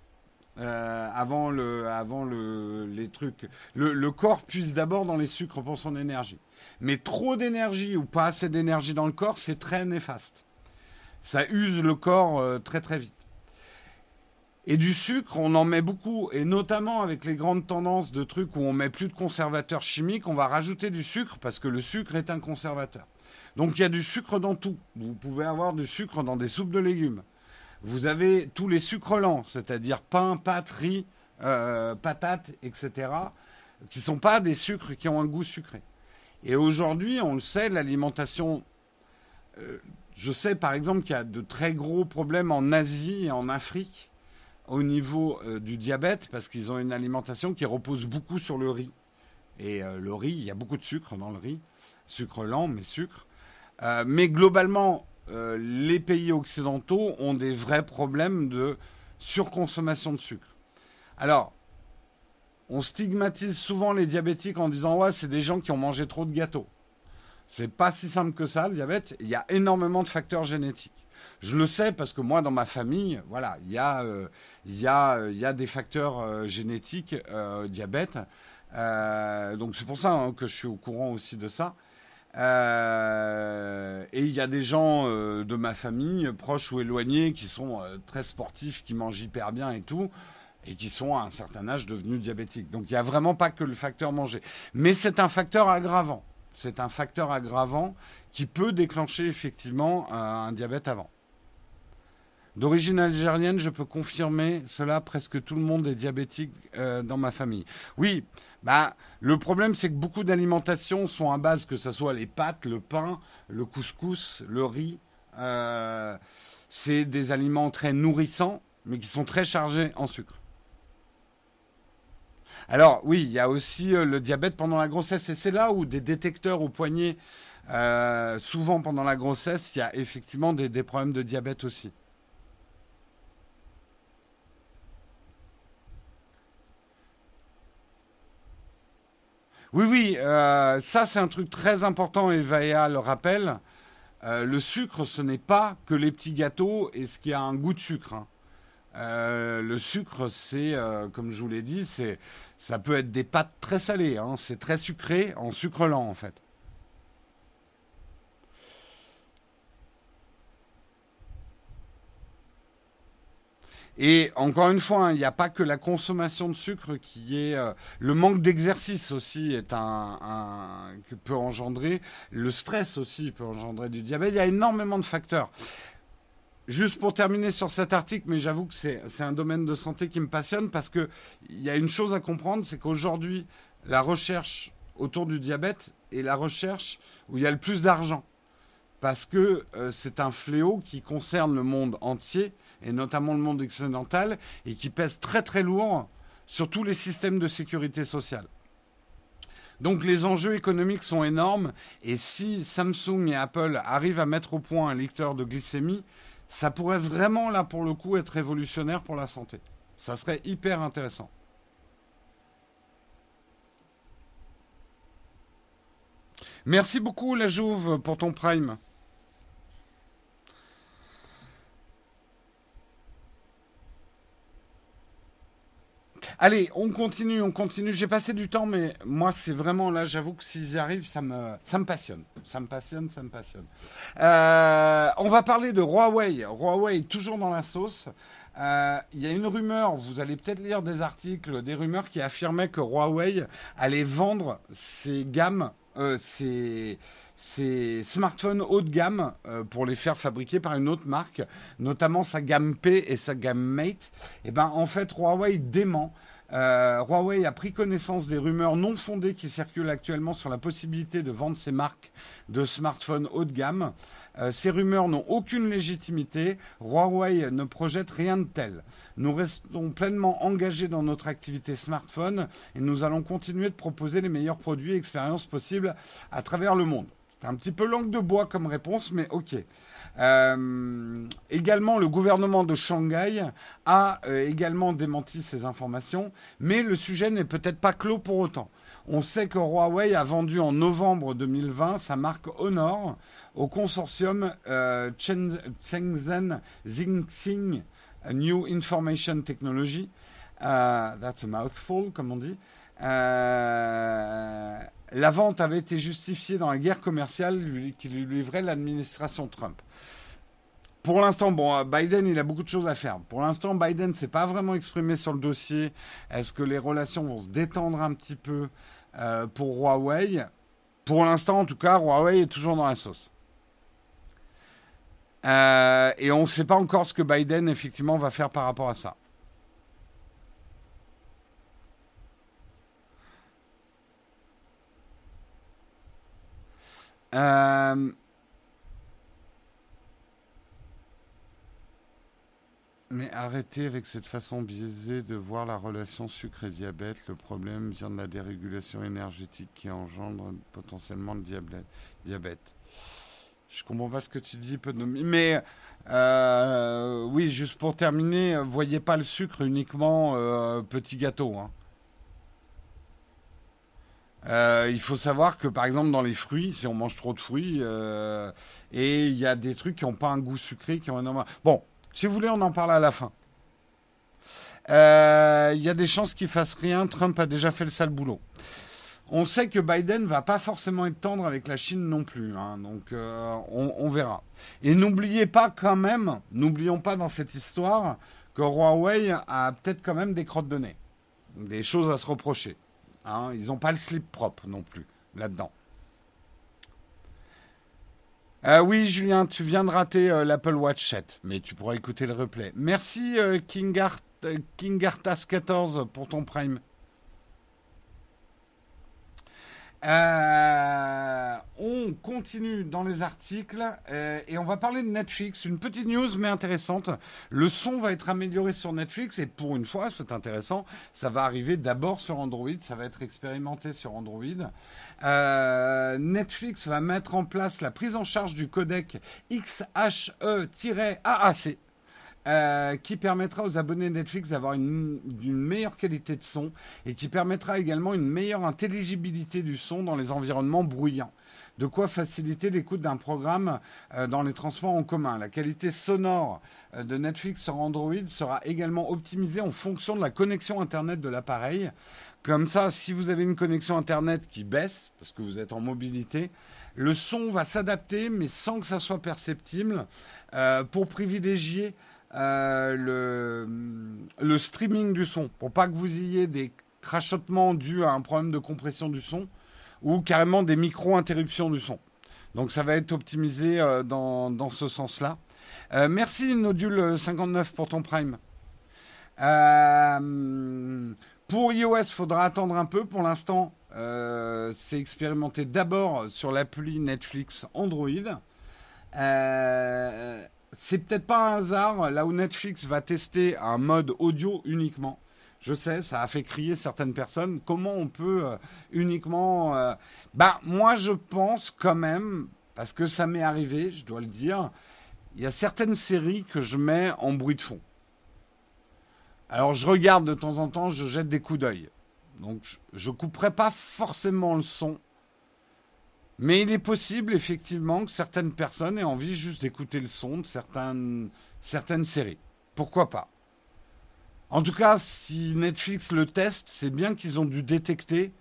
euh, avant le, avant le, les trucs. Le, corps puise d'abord dans les sucres pour son énergie. Mais trop d'énergie ou pas assez d'énergie dans le corps, c'est très néfaste. Ça use le corps euh, très très vite. Et du sucre, on en met beaucoup, et notamment avec les grandes tendances de trucs où on met plus de conservateurs chimiques, on va rajouter du sucre parce que le sucre est un conservateur. Donc il y a du sucre dans tout. Vous pouvez avoir du sucre dans des soupes de légumes. Vous avez tous les sucres lents, c'est-à-dire pain, pâte, riz, euh, patates, etc., qui sont pas des sucres qui ont un goût sucré. Et aujourd'hui, on le sait, l'alimentation. Euh, je sais par exemple qu'il y a de très gros problèmes en Asie et en Afrique au niveau euh, du diabète parce qu'ils ont une alimentation qui repose beaucoup sur le riz. Et euh, le riz, il y a beaucoup de sucre dans le riz, sucre lent, mais sucre. Euh, mais globalement, les pays occidentaux ont des vrais problèmes de surconsommation de sucre. Alors, on stigmatise souvent les diabétiques en disant ouais, c'est des gens qui ont mangé trop de gâteaux. C'est pas si simple que ça, le diabète. Il y a énormément de facteurs génétiques. Je le sais parce que moi, dans ma famille, voilà, il y a, euh, a des facteurs euh, génétiques euh, diabète. donc c'est pour ça hein, que je suis au courant aussi de ça. et il y a des gens de ma famille, proches ou éloignés, qui sont très sportifs, qui mangent hyper bien et tout, et qui sont à un certain âge devenus diabétiques. Donc il n'y a vraiment pas que le facteur manger. Mais c'est un facteur aggravant. C'est un facteur aggravant qui peut déclencher effectivement un diabète avant. D'origine algérienne, je peux confirmer cela, presque tout le monde est diabétique euh, dans ma famille. Oui, bah, le problème c'est que beaucoup d'alimentations sont à base, que ce soit les pâtes, le pain, le couscous, le riz. Euh, c'est des aliments très nourrissants, mais qui sont très chargés en sucre. Alors oui, il y a aussi euh, le diabète pendant la grossesse, et c'est là où des détecteurs au poignet, souvent pendant la grossesse, il y a effectivement des problèmes de diabète aussi. Oui, oui, euh, ça c'est un truc très important et le rappelle. Euh, le sucre, ce n'est pas que les petits gâteaux et ce qui a un goût de sucre. Hein. Euh, le sucre, c'est, comme je vous l'ai dit, c'est, ça peut être des pâtes très salées. Hein. c'est très sucré en sucre lent en fait. Et encore une fois, hein, il n'y a pas que la consommation de sucre qui est euh, le manque d'exercice aussi est un, que peut engendrer le stress aussi peut engendrer du diabète. Il y a énormément de facteurs. Juste pour terminer sur cet article, mais j'avoue que c'est un domaine de santé qui me passionne parce qu'il y a une chose à comprendre, c'est qu'aujourd'hui, la recherche autour du diabète est la recherche où il y a le plus d'argent. Parce que euh, c'est un fléau qui concerne le monde entier, et notamment le monde occidental, et qui pèse très très lourd sur tous les systèmes de sécurité sociale. Donc les enjeux économiques sont énormes, et si Samsung et Apple arrivent à mettre au point un lecteur de glycémie, ça pourrait vraiment, là, pour le coup, être révolutionnaire pour la santé. Ça serait hyper intéressant. Merci beaucoup, la Jouve, pour ton prime. Allez, on continue, on continue. J'ai passé du temps, mais moi, c'est vraiment là, j'avoue que s'ils y arrivent, ça me, ça me passionne. Ça me passionne, ça me passionne. Euh, on va parler de Huawei. Huawei, toujours dans la sauce. Euh, il y a une rumeur, vous allez peut-être lire des articles, des rumeurs qui affirmaient que Huawei allait vendre ses gammes, euh, ses, ses smartphones haut de gamme pour les faire fabriquer par une autre marque, notamment sa gamme P et sa gamme Mate. Et eh ben en fait Huawei dément euh, Huawei a pris connaissance des rumeurs non fondées qui circulent actuellement sur la possibilité de vendre ses marques de smartphones haut de gamme. Euh, ces rumeurs n'ont aucune légitimité. Huawei ne projette rien de tel. Nous restons pleinement engagés dans notre activité smartphone et nous allons continuer de proposer les meilleurs produits et expériences possibles à travers le monde. C'est un petit peu langue de bois comme réponse, mais ok. Euh, également, le gouvernement de Shanghai a euh, également démenti ces informations, mais le sujet n'est peut-être pas clos pour autant. On sait que Huawei a vendu en novembre 2020 sa marque Honor au consortium euh, Shenzhen Xinxing New Information Technology. that's a mouthful, comme on dit. La vente avait été justifiée dans la guerre commerciale qui lui livrait l'administration Trump. Pour l'instant, bon, euh, Biden, il a beaucoup de choses à faire. Pour l'instant, Biden s'est pas vraiment exprimé sur le dossier. Est-ce que les relations vont se détendre un petit peu euh, pour Huawei? Pour l'instant, en tout cas, Huawei est toujours dans la sauce. Euh, et on ne sait pas encore ce que Biden, effectivement, va faire par rapport à ça. Euh, Mais arrêtez avec cette façon biaisée de voir la relation sucre et diabète. Le problème vient de la dérégulation énergétique qui engendre potentiellement le diabète. Je comprends pas ce que tu dis, Mais euh, oui, juste pour terminer, voyez pas le sucre uniquement euh, petit gâteau. Hein. Euh, il faut savoir que par exemple dans les fruits, si on mange trop de fruits, et il y a des trucs qui n'ont pas un goût sucré, qui ont un bon. Si vous voulez, on en parle à la fin. Euh, il y a des chances qu'il fasse rien. Trump a déjà fait le sale boulot. On sait que Biden va pas forcément être tendre avec la Chine non plus, hein. donc euh, on, verra. Et n'oubliez pas quand même, n'oublions pas dans cette histoire que Huawei a peut-être quand même des crottes de nez, des choses à se reprocher. Hein. Ils n'ont pas le slip propre non plus là-dedans. Euh, oui, Julien, tu viens de rater euh, l'Apple Watch 7, mais tu pourras écouter le replay. Merci euh, Kingartas14 pour ton prime. Euh, on continue dans les articles euh, et on va parler de Netflix. Une petite news mais intéressante. Le son va être amélioré sur Netflix et pour une fois, c'est intéressant, ça va arriver d'abord sur Android, ça va être expérimenté sur Android. Euh, Netflix va mettre en place la prise en charge du codec XHE-AAC euh, qui permettra aux abonnés Netflix d'avoir une, meilleure qualité de son et qui permettra également une meilleure intelligibilité du son dans les environnements bruyants. De quoi faciliter l'écoute d'un programme euh, dans les transports en commun. La qualité sonore euh, de Netflix sur Android sera également optimisée en fonction de la connexion Internet de l'appareil. Comme ça, si vous avez une connexion Internet qui baisse, parce que vous êtes en mobilité, le son va s'adapter, mais sans que ça soit perceptible, pour privilégier le, le streaming du son, pour pas que vous ayez des crachotements dus à un problème de compression du son ou carrément des micro-interruptions du son. Donc ça va être optimisé dans, dans, ce sens-là. merci Nodule59 pour ton prime. Euh, pour iOS, il faudra attendre un peu. Pour l'instant, euh, c'est expérimenté d'abord sur l'appli Netflix Android. Euh, c'est peut-être pas un hasard là où Netflix va tester un mode audio uniquement. Je sais, ça a fait crier certaines personnes. Comment on peut euh, uniquement Bah moi je pense quand même parce que ça m'est arrivé, je dois le dire. Il y a certaines séries que je mets en bruit de fond. Alors je regarde de temps en temps, je jette des coups d'œil. Donc je couperai pas forcément le son. Mais il est possible effectivement que certaines personnes aient envie juste d'écouter le son de certaines, certaines séries. Pourquoi pas? En tout cas, si Netflix le teste, c'est bien qu'ils ont dû détecter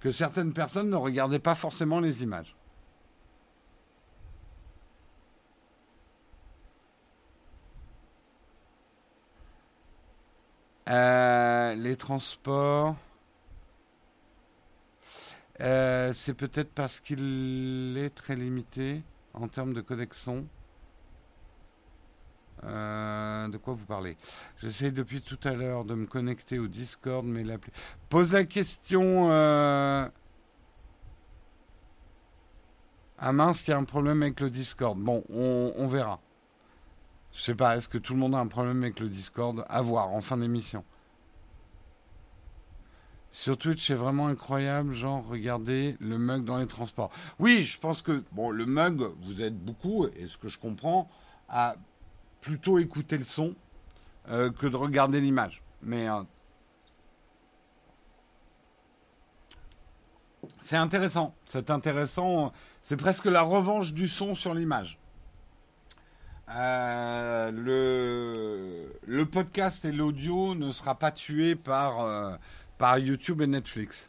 que certaines personnes ne regardaient pas forcément les images. Euh, les transports. Euh, c'est peut-être parce qu'il est très limité en termes de connexion. Euh, de quoi vous parlez? J'essaie depuis tout à l'heure de me connecter au Discord, mais la Pose la question. Ah mince, il y a un problème avec le Discord. Bon, on, on verra. Je sais pas, est-ce que tout le monde a un problème avec le Discord? À voir en fin d'émission. Sur Twitch, c'est vraiment incroyable, genre, regardez le mug dans les transports. Oui, je pense que, bon, le mug, vous êtes beaucoup, et ce que je comprends, à plutôt écouter le son euh, que de regarder l'image. Mais euh, c'est intéressant, c'est intéressant, c'est presque la revanche du son sur l'image. Euh, le, le podcast et l'audio ne sera pas tué par, par YouTube et Netflix.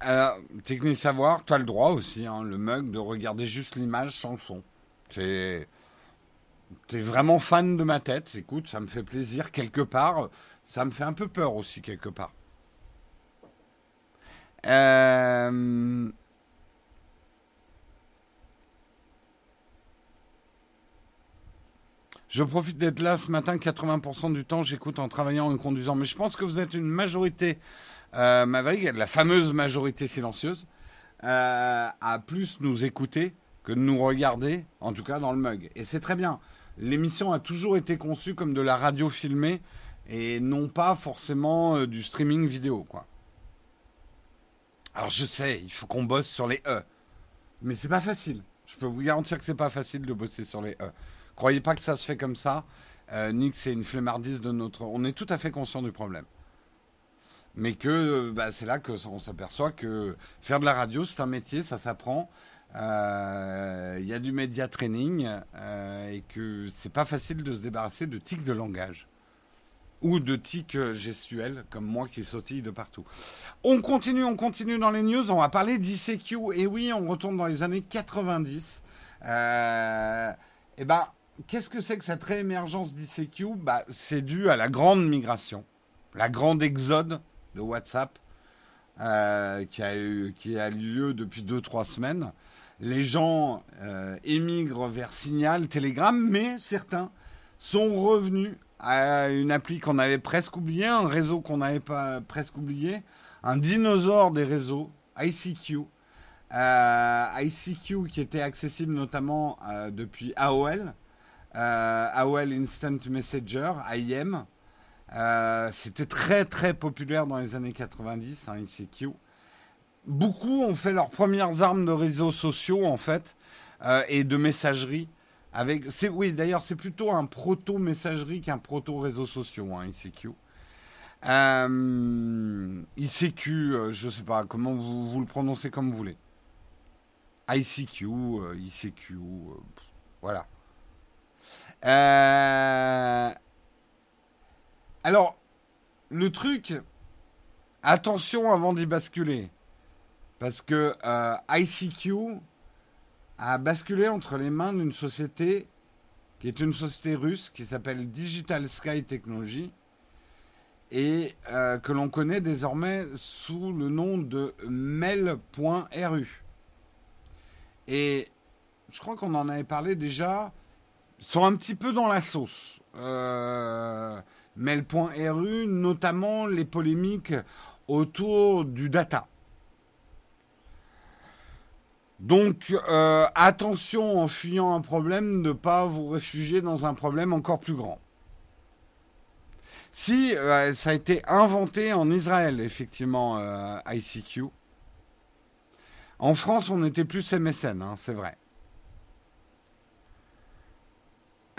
Alors, technique savoir, tu as le droit aussi, hein, le mug, de regarder juste l'image sans le son. T'es vraiment fan de ma tête, écoute, ça me fait plaisir quelque part. Ça me fait un peu peur aussi quelque part. Euh, Je profite d'être là ce matin, 80% du temps, j'écoute en travaillant, en conduisant. Mais je pense que vous êtes une majorité, euh, Maverick, la fameuse majorité silencieuse, euh, à plus nous écouter que de nous regarder, en tout cas dans le mug. Et c'est très bien. L'émission a toujours été conçue comme de la radio filmée et non pas forcément euh, du streaming vidéo, quoi. Alors je sais, il faut qu'on bosse sur les E. Mais c'est pas facile. Je peux vous garantir que c'est pas facile de bosser sur les E. Croyez pas que ça se fait comme ça. Euh, Nick, c'est une flemmardise de notre. On est tout à fait conscient du problème. Mais que euh, bah, c'est là qu'on s'aperçoit que faire de la radio, c'est un métier, ça s'apprend. Euh, il y a du média training et que c'est pas facile de se débarrasser de tics de langage ou de tics gestuels comme moi qui sautille de partout. On continue, on continue dans les news. On va parler d'ICQ. Et oui, on retourne dans les années 90. Euh, et ben, qu'est-ce que c'est que cette réémergence d'ICQ bah, C'est dû à la grande migration, la grande exode de WhatsApp euh, qui, a eu, qui a lieu depuis 2-3 semaines. Les gens euh, émigrent vers Signal, Telegram, mais certains sont revenus à une appli qu'on avait presque oubliée, un réseau qu'on n'avait pas presque oublié, un dinosaure des réseaux, ICQ. Euh, ICQ qui était accessible notamment depuis AOL, AOL Instant Messenger, IM. Euh, c'était très très populaire dans les années 90, hein, ICQ. Beaucoup ont fait leurs premières armes de réseaux sociaux en fait euh, et de messagerie. Avec, oui, d'ailleurs, c'est plutôt un proto-messagerie qu'un proto-réseau sociaux, hein, ICQ. ICQ, je sais pas, comment vous, vous, le prononcez comme vous voulez. ICQ, ICQ, voilà. Euh, alors, le truc, attention avant d'y basculer. Parce que euh, ICQ a basculé entre les mains d'une société qui est une société russe qui s'appelle Digital Sky Technology et euh, que l'on connaît désormais sous le nom de Mail.ru. Et je crois qu'on en avait parlé déjà, sont un petit peu dans la sauce. Euh, Mail.ru, notamment les polémiques autour du data. Donc euh, attention en fuyant un problème, ne pas vous réfugier dans un problème encore plus grand. Si euh, ça a été inventé en Israël, effectivement, euh, ICQ. En France, on était plus MSN, hein, c'est vrai.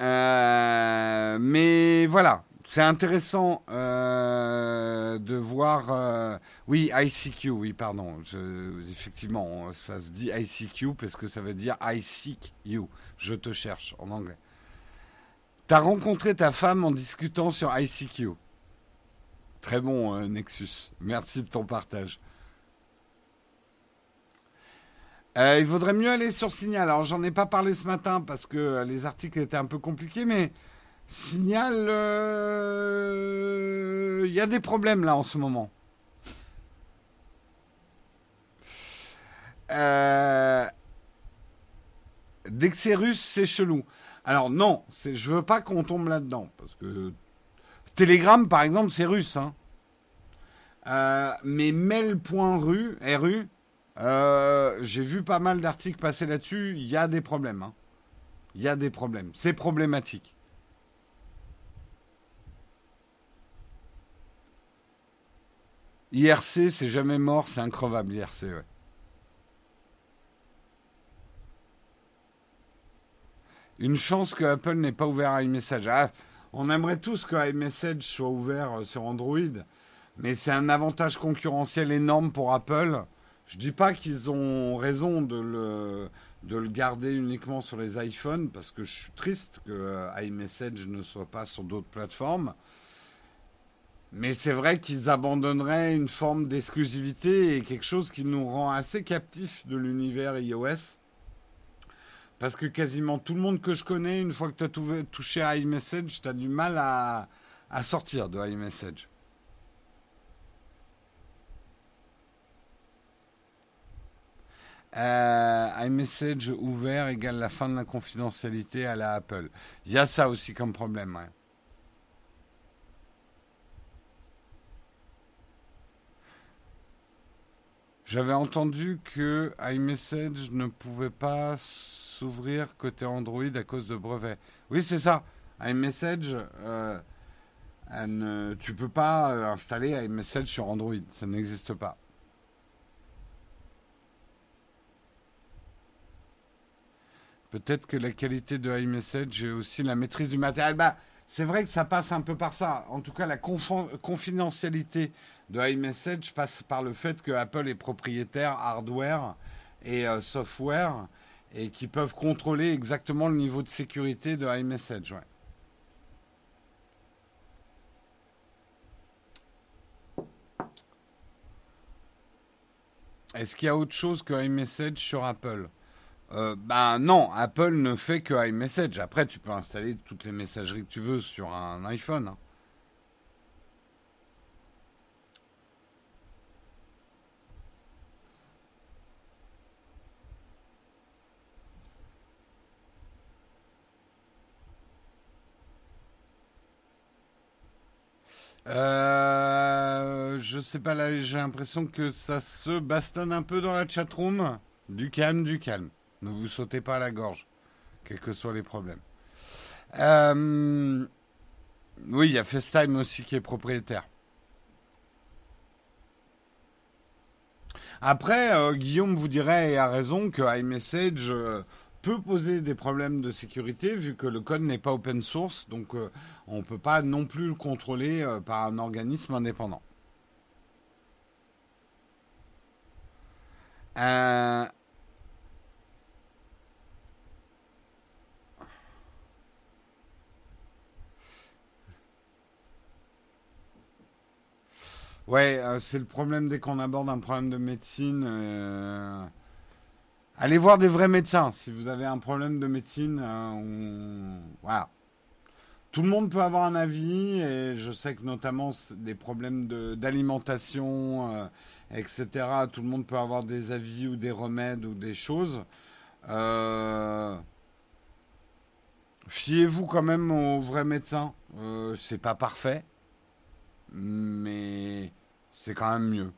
Mais voilà, c'est intéressant euh, de voir. Euh, oui, ICQ, oui, pardon. effectivement, ça se dit ICQ parce que ça veut dire I seek you. Je te cherche en anglais. T'as rencontré ta femme en discutant sur ICQ. Très bon, euh, Nexus. Merci de ton partage. Il vaudrait mieux aller sur Signal. Alors, j'en ai pas parlé ce matin parce que les articles étaient un peu compliqués, mais Signal, il euh, y a des problèmes là en ce moment. Euh, que c'est chelou. Alors non, je veux pas qu'on tombe là-dedans parce que Telegram, par exemple, c'est russe. Hein. Euh, mais mail.ru, RU, j'ai vu pas mal d'articles passer là-dessus. Il y a des problèmes. Hein. Il y a des problèmes. C'est problématique. IRC, c'est jamais mort, c'est increvable, IRC. Une chance que Apple n'ait pas ouvert iMessage. Ah, on aimerait tous que iMessage soit ouvert euh, sur Android, mais c'est un avantage concurrentiel énorme pour Apple. Je dis pas qu'ils ont raison de le, de le garder uniquement sur les iPhones, parce que je suis triste que euh, iMessage ne soit pas sur d'autres plateformes. Mais c'est vrai qu'ils abandonneraient une forme d'exclusivité et quelque chose qui nous rend assez captifs de l'univers iOS. Parce que quasiment tout le monde que je connais, une fois que tu as touché à iMessage, tu as du mal à, sortir de iMessage. Euh, iMessage ouvert égale la fin de la confidentialité à la Apple. Il y a ça aussi comme problème. Ouais. J'avais entendu que iMessage ne pouvait pas s'ouvrir côté Android à cause de brevets. Oui, c'est ça. iMessage, euh, ne, tu peux pas euh, installer iMessage sur Android. Ça n'existe pas. Peut-être que la qualité de iMessage est aussi la maîtrise du matériel. Bah, c'est vrai que ça passe un peu par ça. En tout cas, la confidentialité de iMessage passe par le fait que Apple est propriétaire hardware et euh, software et qui peuvent contrôler exactement le niveau de sécurité de iMessage. Est-ce qu'il y a autre chose que iMessage sur Apple? Euh, ben non, Apple ne fait que iMessage. Après, tu peux installer toutes les messageries que tu veux sur un iPhone. Hein. Euh, je sais pas là, j'ai l'impression que ça se bastonne un peu dans la chatroom. Du calme, du calme. Ne vous sautez pas à la gorge, quels que soient les problèmes. Euh, oui, il y a FaceTime aussi qui est propriétaire. Après, euh, Guillaume vous dirait, et a raison, que iMessage euh, peut poser des problèmes de sécurité vu que le code n'est pas open source, donc on ne peut pas non plus le contrôler par un organisme indépendant. Ouais, euh, c'est le problème dès qu'on aborde un problème de médecine. Euh, Allez voir des vrais médecins. Si vous avez un problème de médecine, euh, voilà. Tout le monde peut avoir un avis et je sais que notamment des problèmes d'alimentation, etc. Tout le monde peut avoir des avis ou des remèdes ou des choses. Fiez-vous quand même aux vrais médecins. c'est pas parfait, mais c'est quand même mieux.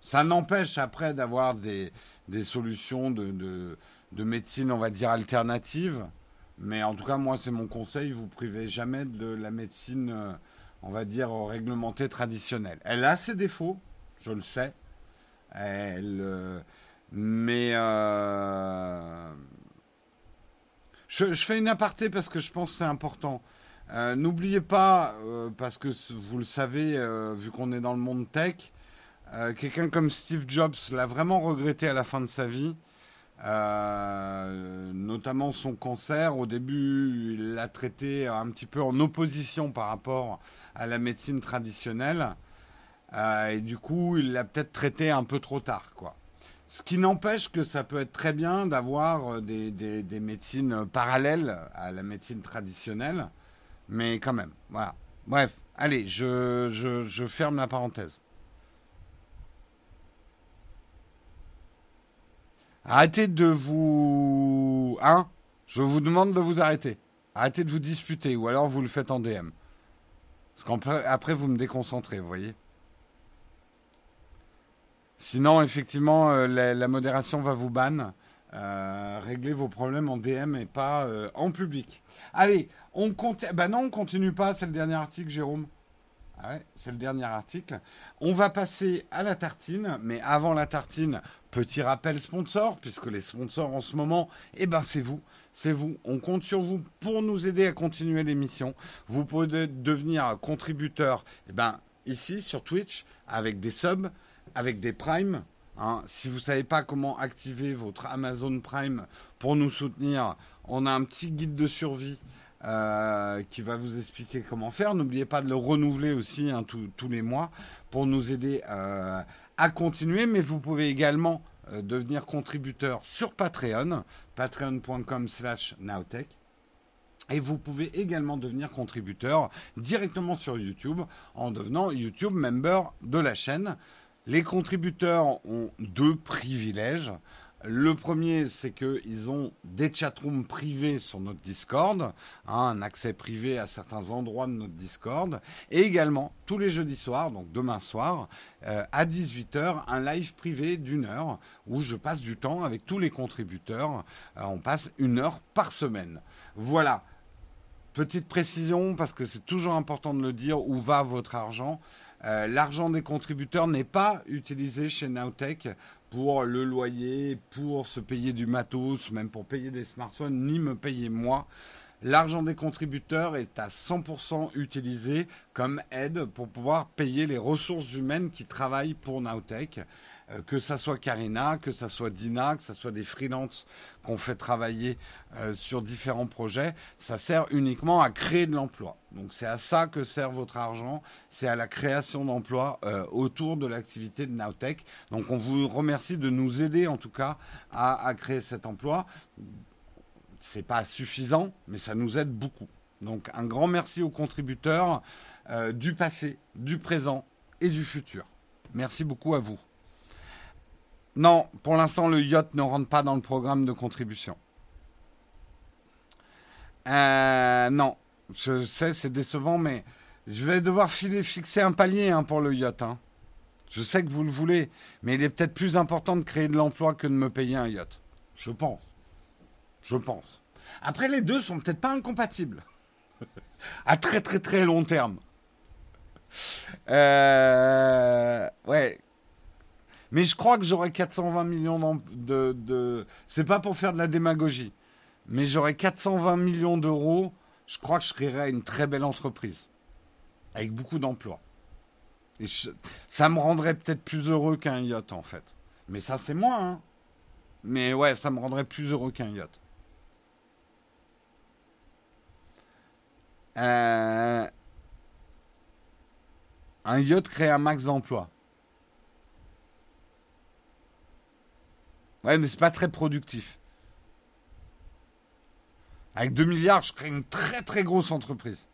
Ça n'empêche après d'avoir des, des solutions de, de, médecine, on va dire, alternative. Mais en tout cas, moi, c'est mon conseil, vous privez jamais de la médecine, euh, on va dire, réglementée traditionnelle. Elle a ses défauts, je le sais. Elle, euh, mais euh, je, je, fais une aparté parce que je pense que c'est important. N'oubliez pas, parce que vous le savez, vu qu'on est dans le monde tech, euh, quelqu'un comme Steve Jobs l'a vraiment regretté à la fin de sa vie, euh, notamment son cancer. Au début, il l'a traité un petit peu en opposition par rapport à la médecine traditionnelle. Euh, et du coup, il l'a peut-être traité un peu trop tard, quoi. Ce qui n'empêche que ça peut être très bien d'avoir des, médecines parallèles à la médecine traditionnelle, mais quand même, voilà. Bref, allez, je, je, ferme la parenthèse. Arrêtez de vous... Hein Je vous demande de vous arrêter. Arrêtez de vous disputer ou alors vous le faites en DM. Parce qu'après, vous me déconcentrez, vous voyez Sinon, effectivement, euh, la, modération va vous ban. Euh, réglez vos problèmes en DM et pas euh, en public. Allez, on continue. Bah non, on continue pas. C'est le dernier article, Jérôme. Ah ouais, c'est le dernier article. On va passer à la tartine, mais avant la tartine, petit rappel sponsor, puisque les sponsors en ce moment, eh ben c'est vous, c'est vous. On compte sur vous pour nous aider à continuer l'émission. Vous pouvez devenir contributeur, eh ben ici sur Twitch, avec des subs, avec des primes. Hein. Si vous ne savez pas comment activer votre Amazon Prime pour nous soutenir, on a un petit guide de survie euh, qui va vous expliquer comment faire. N'oubliez pas de le renouveler aussi hein, tous les mois pour nous aider euh, à continuer. Mais vous pouvez également euh, devenir contributeur sur Patreon, patreon.com slash nowtech. Et vous pouvez également devenir contributeur directement sur YouTube en devenant YouTube member de la chaîne. Les contributeurs ont deux privilèges. Le premier, c'est qu'ils ont des chatrooms privés sur notre Discord, hein, un accès privé à certains endroits de notre Discord, et également tous les jeudis soirs, donc demain soir, euh, à 18h, un live privé d'une heure où je passe du temps avec tous les contributeurs. Euh, on passe une heure par semaine. Voilà. Petite précision, parce que c'est toujours important de le dire, où va votre argent euh, L'argent des contributeurs n'est pas utilisé chez Nowtech pour le loyer, pour se payer du matos, même pour payer des smartphones, ni me payer moi. L'argent des contributeurs est à 100% utilisé comme aide pour pouvoir payer les ressources humaines qui travaillent pour Nowtech. Euh, que ça soit Karina, que ça soit Dina, que ça soit des freelances qu'on fait travailler euh, sur différents projets, ça sert uniquement à créer de l'emploi. Donc c'est à ça que sert votre argent, c'est à la création d'emplois euh, autour de l'activité de Nowtech. Donc on vous remercie de nous aider en tout cas à, à créer cet emploi. C'est pas suffisant, mais ça nous aide beaucoup. Donc un grand merci aux contributeurs du passé, du présent et du futur. Merci beaucoup à vous. Non, pour l'instant, le yacht ne rentre pas dans le programme de contribution. Euh, non, je sais, c'est décevant, mais je vais devoir fixer un palier hein, pour le yacht. Hein. Je sais que vous le voulez, mais il est peut-être plus important de créer de l'emploi que de me payer un yacht. Je pense. Je pense. Après, les deux sont peut-être pas incompatibles. [laughs] à très très très long terme. Euh, ouais, mais je crois que j'aurai 420 millions de, de... C'est pas pour faire de la démagogie. Mais j'aurai 420 millions d'euros. Je crois que je créerai une très belle entreprise. Avec beaucoup d'emplois. Et ça me rendrait peut-être plus heureux qu'un yacht, en fait. Mais ça, c'est moi, hein. Mais ouais, ça me rendrait plus heureux qu'un yacht. Euh, un yacht crée un max d'emplois. Ouais, mais c'est pas très productif. Avec 2 milliards, je crée une très très grosse entreprise.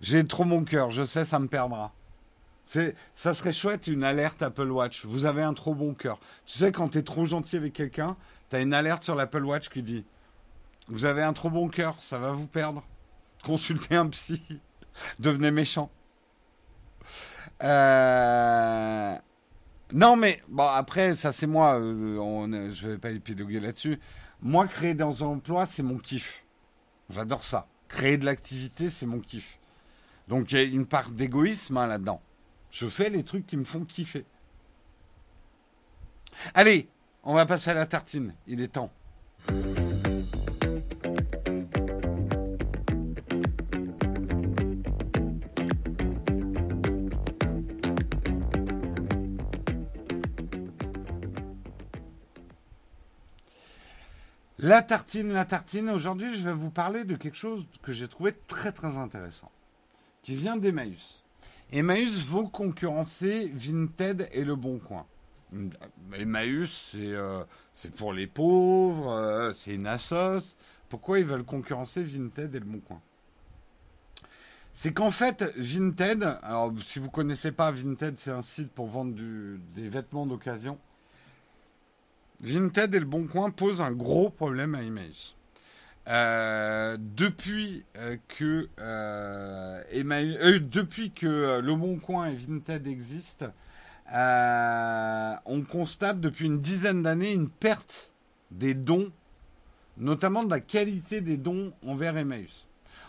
J'ai trop mon cœur, je sais, ça me perdra. Ça serait chouette une alerte Apple Watch. Vous avez un trop bon cœur. Tu sais, quand tu es trop gentil avec quelqu'un, tu as une alerte sur l'Apple Watch qui dit Vous avez un trop bon cœur, ça va vous perdre. Consultez un psy. Devenez méchant. Euh, non, mais bon, après, ça c'est moi. Euh, je vais pas épiloguer là-dessus. Moi, créer dans un emploi, c'est mon kiff. J'adore ça. Créer de l'activité, c'est mon kiff. Donc il y a une part d'égoïsme hein, là-dedans. Je fais les trucs qui me font kiffer. Allez, on va passer à la tartine. Il est temps. La tartine, la tartine. Aujourd'hui, je vais vous parler de quelque chose que j'ai trouvé très très intéressant, qui vient d'Emmaüs. Emmaüs vont concurrencer Vinted et Le Bon Coin. Emmaüs, c'est euh, pour les pauvres, euh, c'est une assos. Pourquoi ils veulent concurrencer Vinted et Le Bon Coin? C'est qu'en fait, Vinted, alors si vous ne connaissez pas, Vinted, c'est un site pour vendre des vêtements d'occasion. Vinted et Le Bon Coin posent un gros problème à Emmaüs. Euh, depuis euh, que euh, depuis que Le Bon Coin et Vinted existent, on constate depuis une dizaine d'années une perte des dons, notamment de la qualité des dons envers Emmaüs.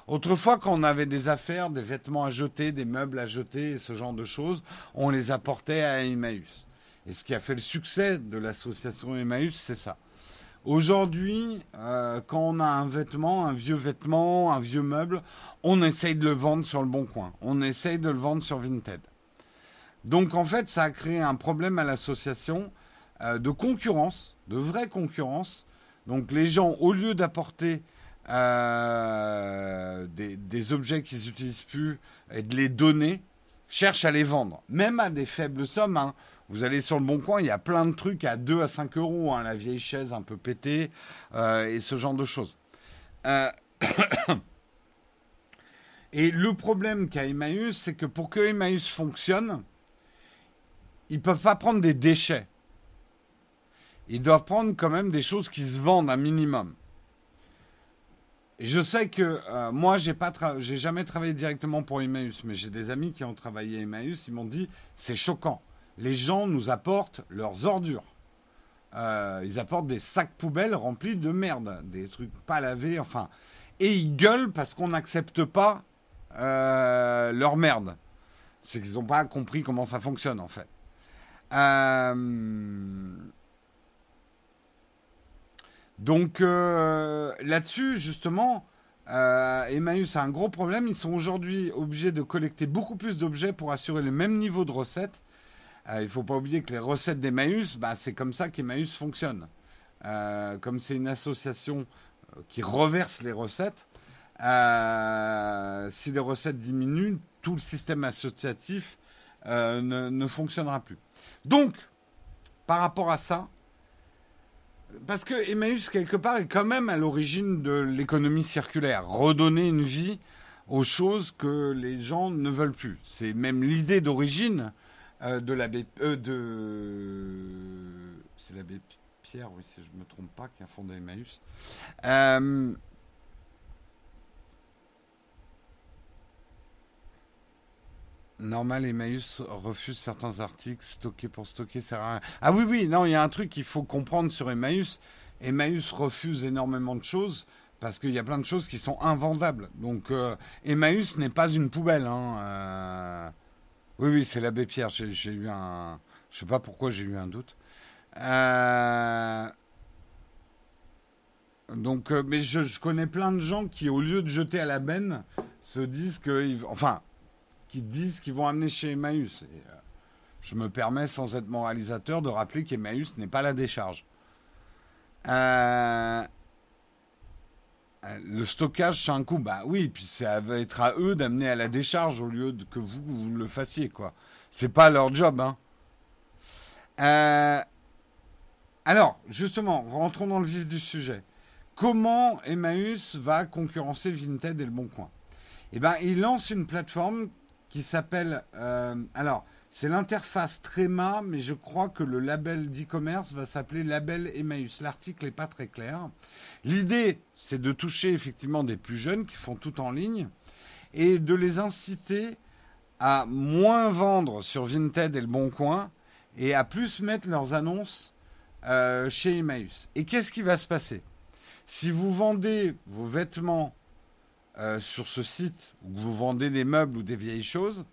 Autrefois, quand on avait des affaires, des vêtements à jeter, des meubles à jeter et ce genre de choses, on les apportait à Emmaüs. Et ce qui a fait le succès de l'association Emmaüs, c'est ça. Aujourd'hui, euh, quand on a un vêtement, un vieux vêtement, un vieux meuble, on essaye de le vendre sur le bon coin. On essaye de le vendre sur Vinted. Donc en fait, ça a créé un problème à l'association euh, de concurrence, de vraie concurrence. Donc les gens, au lieu d'apporter euh, des, objets qu'ils n'utilisent plus et de les donner, cherchent à les vendre, même à des faibles sommes. Hein. Vous allez sur le bon coin, il y a plein de trucs à 2 à 5 euros, hein, la vieille chaise un peu pétée euh, et ce genre de choses. Euh, [coughs] et le problème qu'a Emmaüs, c'est que pour que Emmaüs fonctionne, ils ne peuvent pas prendre des déchets. Ils doivent prendre quand même des choses qui se vendent un minimum. Et je sais que euh, moi, j'ai pas, j'ai jamais travaillé directement pour Emmaüs, mais j'ai des amis qui ont travaillé à Emmaüs. Ils m'ont dit, c'est choquant les gens nous apportent leurs ordures. Euh, ils apportent des sacs poubelles remplis de merde, des trucs pas lavés, enfin. Et ils gueulent parce qu'on n'accepte pas euh, leur merde. C'est qu'ils n'ont pas compris comment ça fonctionne en fait. Euh, donc là-dessus, justement, Emmaüs a un gros problème. Ils sont aujourd'hui obligés de collecter beaucoup plus d'objets pour assurer le même niveau de recettes il ne faut pas oublier que les recettes d'Emmaüs, bah, c'est comme ça qu'Emmaüs fonctionne. Euh, comme c'est une association euh, qui reverse les recettes, si les recettes diminuent, tout le système associatif ne, fonctionnera plus. Donc, par rapport à ça, parce que Emmaüs, quelque part, est quand même à l'origine de l'économie circulaire, redonner une vie aux choses que les gens ne veulent plus. C'est même l'idée d'origine euh, de l'abbé euh, de c'est l'abbé Pierre, oui, si je me trompe pas, qui a fondé Emmaüs. Euh, normal, Emmaüs refuse certains articles stockés pour stocker, ça rien. Ah oui, oui, non, il y a un truc qu'il faut comprendre sur Emmaüs. Emmaüs refuse énormément de choses parce qu'il y a plein de choses qui sont invendables. Donc, Emmaüs n'est pas une poubelle. Hein, oui, oui, c'est l'abbé Pierre. J'ai eu un. Je sais pas pourquoi j'ai eu un doute. Euh, donc, euh, mais je, connais plein de gens qui, au lieu de jeter à la benne, se disent que, enfin, qui disent qu'ils vont amener chez Emmaüs. Euh, je me permets, sans être moralisateur, de rappeler qu'Emmaüs n'est pas la décharge. Euh, le stockage, c'est un coup. Bah oui, puis ça va être à eux d'amener à la décharge au lieu de que vous, vous le fassiez, quoi. C'est pas leur job, hein. Euh, alors, justement, rentrons dans le vif du sujet. Comment Emmaüs va concurrencer Vinted et Le Bon Coin? Eh bien, il lance une plateforme qui s'appelle... Euh, alors, c'est l'interface Tréma, mais je crois que le label d'e-commerce va s'appeler Label Emmaüs. L'article n'est pas très clair. L'idée, c'est de toucher effectivement des plus jeunes qui font tout en ligne et de les inciter à moins vendre sur Vinted et le Bon Coin et à plus mettre leurs annonces euh, chez Emmaüs. Et qu'est-ce qui va se passer? Si vous vendez vos vêtements euh, sur ce site, ou que vous vendez des meubles ou des vieilles choses,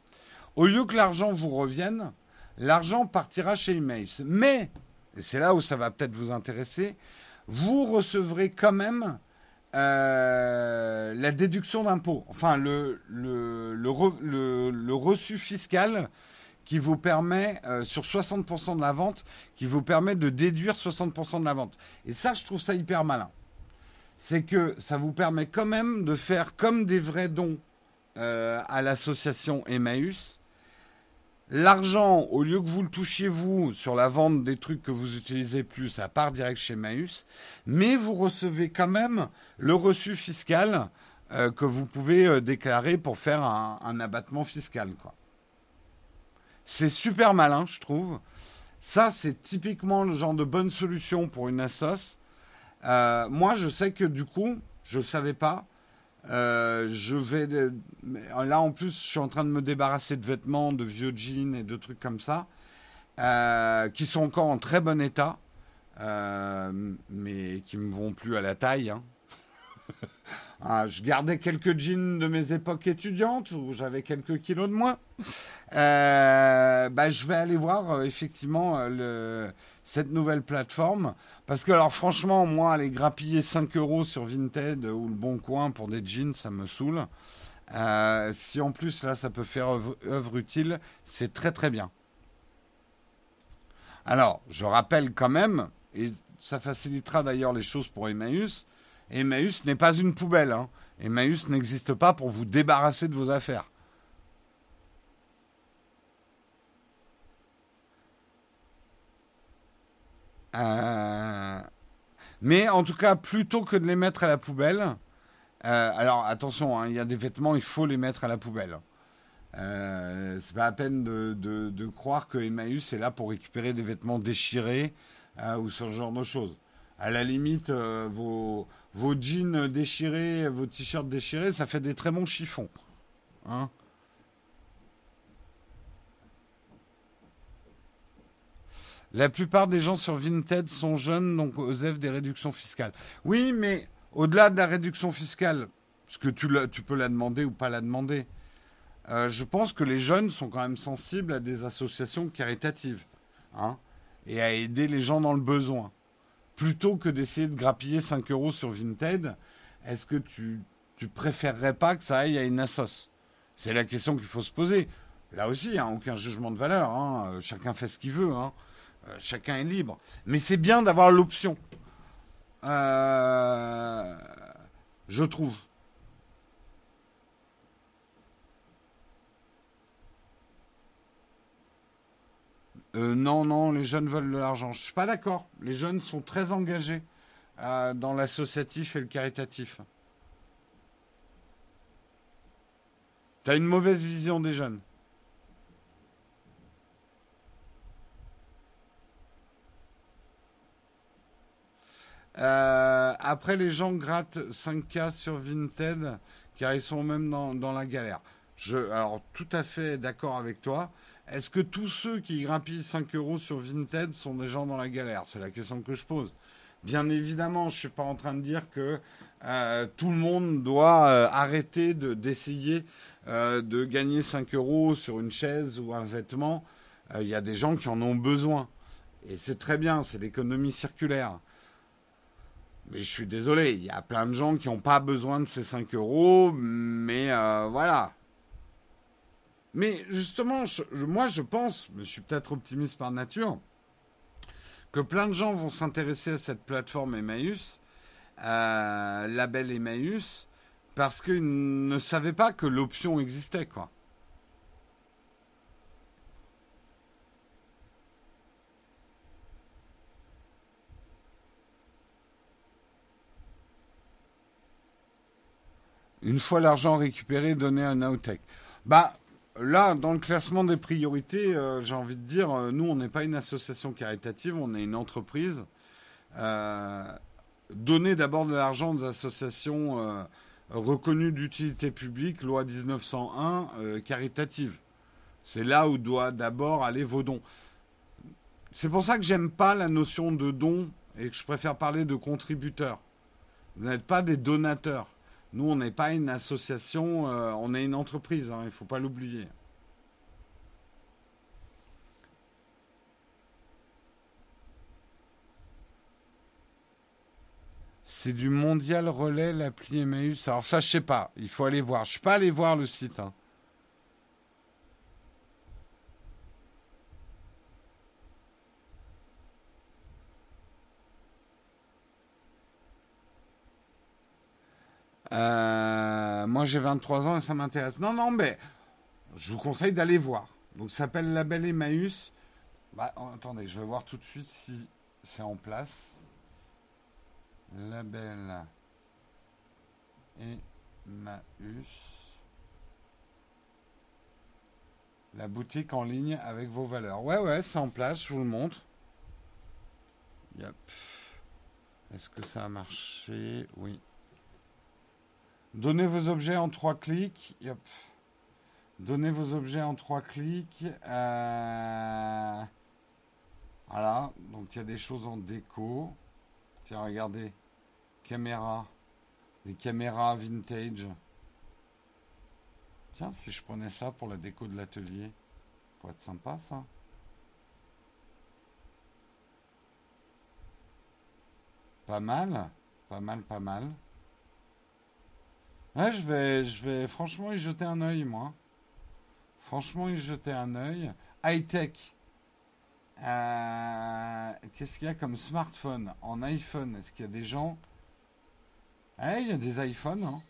au lieu que l'argent vous revienne, l'argent partira chez Emmaüs. Mais, et c'est là où ça va peut-être vous intéresser, vous recevrez quand même euh, la déduction d'impôt, enfin le, reçu fiscal qui vous permet, euh, sur 60% de la vente, qui vous permet de déduire 60% de la vente. Et ça, je trouve ça hyper malin. C'est que ça vous permet quand même de faire comme des vrais dons euh, à l'association Emmaüs, L'argent, au lieu que vous le touchiez vous sur la vente des trucs que vous utilisez plus, ça part direct chez Maüs, mais vous recevez quand même le reçu fiscal euh, que vous pouvez euh, déclarer pour faire un, abattement fiscal. C'est super malin, je trouve. Ça, c'est typiquement le genre de bonne solution pour une assos. Euh, moi, je sais que du coup, je ne savais pas, euh, je vais. Là, en plus, je suis en train de me débarrasser de vêtements, de vieux jeans et de trucs comme ça, euh, qui sont encore en très bon état, euh, mais qui me vont plus à la taille. Hein. [laughs] Ah, je gardais quelques jeans de mes époques étudiantes où j'avais quelques kilos de moins. bah, je vais aller voir effectivement le, cette nouvelle plateforme. Parce que, alors, franchement, moi, aller grappiller 5 euros sur Vinted ou le Bon Coin pour des jeans, ça me saoule. Euh, si en plus, là, ça peut faire œuvre, utile, c'est très très bien. Alors, je rappelle quand même, et ça facilitera d'ailleurs les choses pour Emmaüs, Emmaüs n'est pas une poubelle. Hein. Emmaüs n'existe pas pour vous débarrasser de vos affaires. Euh, mais en tout cas, plutôt que de les mettre à la poubelle, euh, alors attention, hein, il y a des vêtements, il faut les mettre à la poubelle. Euh, c'est pas à peine de, croire que Emmaüs est là pour récupérer des vêtements déchirés ou ce genre de choses. À la limite, vos, vos jeans déchirés, vos t-shirts déchirés, ça fait des très bons chiffons. Hein La plupart des gens sur Vinted sont jeunes, donc osef des réductions fiscales. Oui, mais au-delà de la réduction fiscale, parce que tu, peux la demander ou pas la demander, euh, je pense que les jeunes sont quand même sensibles à des associations caritatives hein, et à aider les gens dans le besoin. Plutôt que d'essayer de grappiller 5 euros sur Vinted, est-ce que tu, préférerais pas que ça aille à une assos? C'est la question qu'il faut se poser. Là aussi, a aucun jugement de valeur. Hein. Chacun fait ce qu'il veut. Euh, chacun est libre. Mais c'est bien d'avoir l'option. Euh, je trouve. Euh, non, non, les jeunes veulent de l'argent. Je ne suis pas d'accord. Les jeunes sont très engagés dans l'associatif et le caritatif. Tu as une mauvaise vision des jeunes. Euh, après, les gens grattent 5K sur Vinted car ils sont même dans, la galère. Alors, tout à fait d'accord avec toi. Est-ce que tous ceux qui grappillent 5 euros sur Vinted sont des gens dans la galère? C'est la question que je pose. Bien évidemment, je ne suis pas en train de dire que euh, tout le monde doit euh, arrêter d'essayer de gagner 5 euros sur une chaise ou un vêtement. Il y a des gens qui en ont besoin. Et c'est très bien, c'est l'économie circulaire. Mais je suis désolé, il y a plein de gens qui n'ont pas besoin de ces 5 euros, mais euh, voilà. Mais justement, moi je pense, je suis peut-être optimiste par nature, que plein de gens vont s'intéresser à cette plateforme Emmaüs, euh, label Emmaüs, parce qu'ils ne savaient pas que l'option existait, quoi. Une fois l'argent récupéré, donner un Nowtech. Bah, là, dans le classement des priorités, euh, j'ai envie de dire, euh, nous, on n'est pas une association caritative, on est une entreprise. Euh, donner d'abord de l'argent aux associations reconnues d'utilité publique, loi 1901, caritatives. C'est là où doit d'abord aller vos dons. C'est pour ça que j'aime pas la notion de don et que je préfère parler de contributeurs. Vous n'êtes pas des donateurs. Nous, on n'est pas une association, euh, on est une entreprise, hein, il ne faut pas l'oublier. C'est du mondial relais, l'appli Emmaüs. Alors ça, je sais pas. Il faut aller voir. Je suis pas allé voir le site. Hein. Euh, moi, j'ai 23 ans et ça m'intéresse. Non, non, mais je vous conseille d'aller voir. Donc, ça s'appelle Label Emmaüs. Bah, oh, attendez, je vais voir tout de suite si c'est en place. Label Emmaüs. La boutique en ligne avec vos valeurs. Ouais, ouais, c'est en place, je vous le montre. Yep. Est-ce que ça a marché? Oui. Donnez vos objets en trois clics. Donnez vos objets en trois clics. Euh, voilà, donc il y a des choses en déco. Tiens, regardez. Caméra. Des caméras vintage. Tiens, si je prenais ça pour la déco de l'atelier, pourrait être sympa ça. Pas mal, pas mal, pas mal. Je vais, je vais franchement y jeter un œil, moi. Franchement, y jeter un œil. High-tech. Euh, qu'est-ce qu'il y a comme smartphone en iPhone? Est-ce qu'il y a des gens? Eh, il y a des iPhones. Hein.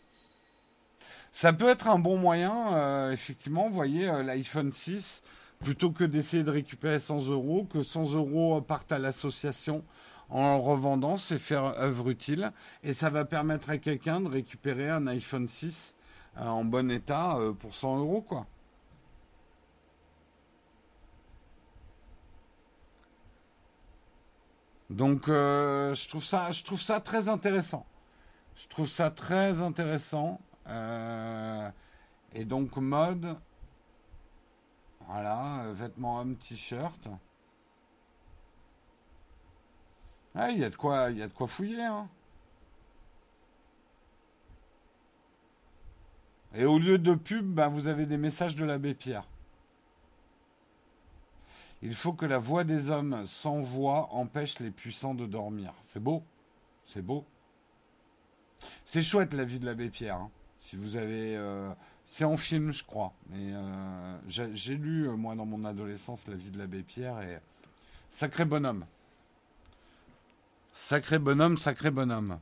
Ça peut être un bon moyen, euh, effectivement. Vous voyez, euh, l'iPhone 6, plutôt que d'essayer de récupérer 100 euros, que 100 euros partent à l'association en revendant, c'est faire œuvre utile. Et ça va permettre à quelqu'un de récupérer un iPhone 6 euh, en bon état euh, pour 100 euros, quoi. Donc, euh, je, trouve ça, je trouve ça très intéressant. Je trouve ça très intéressant. et donc, mode. Voilà, vêtements hommes, t-shirt. Ah, il y a de quoi, il y a de quoi fouiller. Hein. Et au lieu de pub, ben, vous avez des messages de l'abbé Pierre. Il faut que la voix des hommes sans voix empêche les puissants de dormir. C'est beau. C'est beau. C'est chouette la vie de l'abbé Pierre. Hein. Si vous avez. Euh, c'est en film, je crois. Mais euh, j'ai lu, euh, moi, dans mon adolescence, la vie de l'abbé Pierre et. Sacré bonhomme. Sacré bonhomme, sacré bonhomme.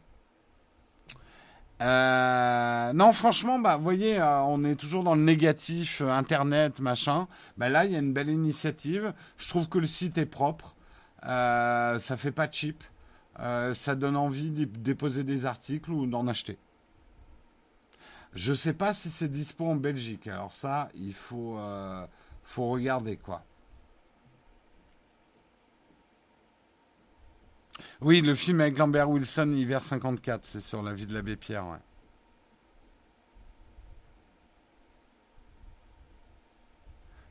Euh, non, franchement, bah, voyez, euh, on est toujours dans le négatif, euh, Internet, machin. Bah, là, il y a une belle initiative. Je trouve que le site est propre. ça fait pas cheap. ça donne envie de déposer des articles ou d'en acheter. Je sais pas si c'est dispo en Belgique. Alors ça, il faut, faut regarder quoi. Oui, le film avec Lambert Wilson, Hiver 54, c'est sur la vie de l'abbé Pierre.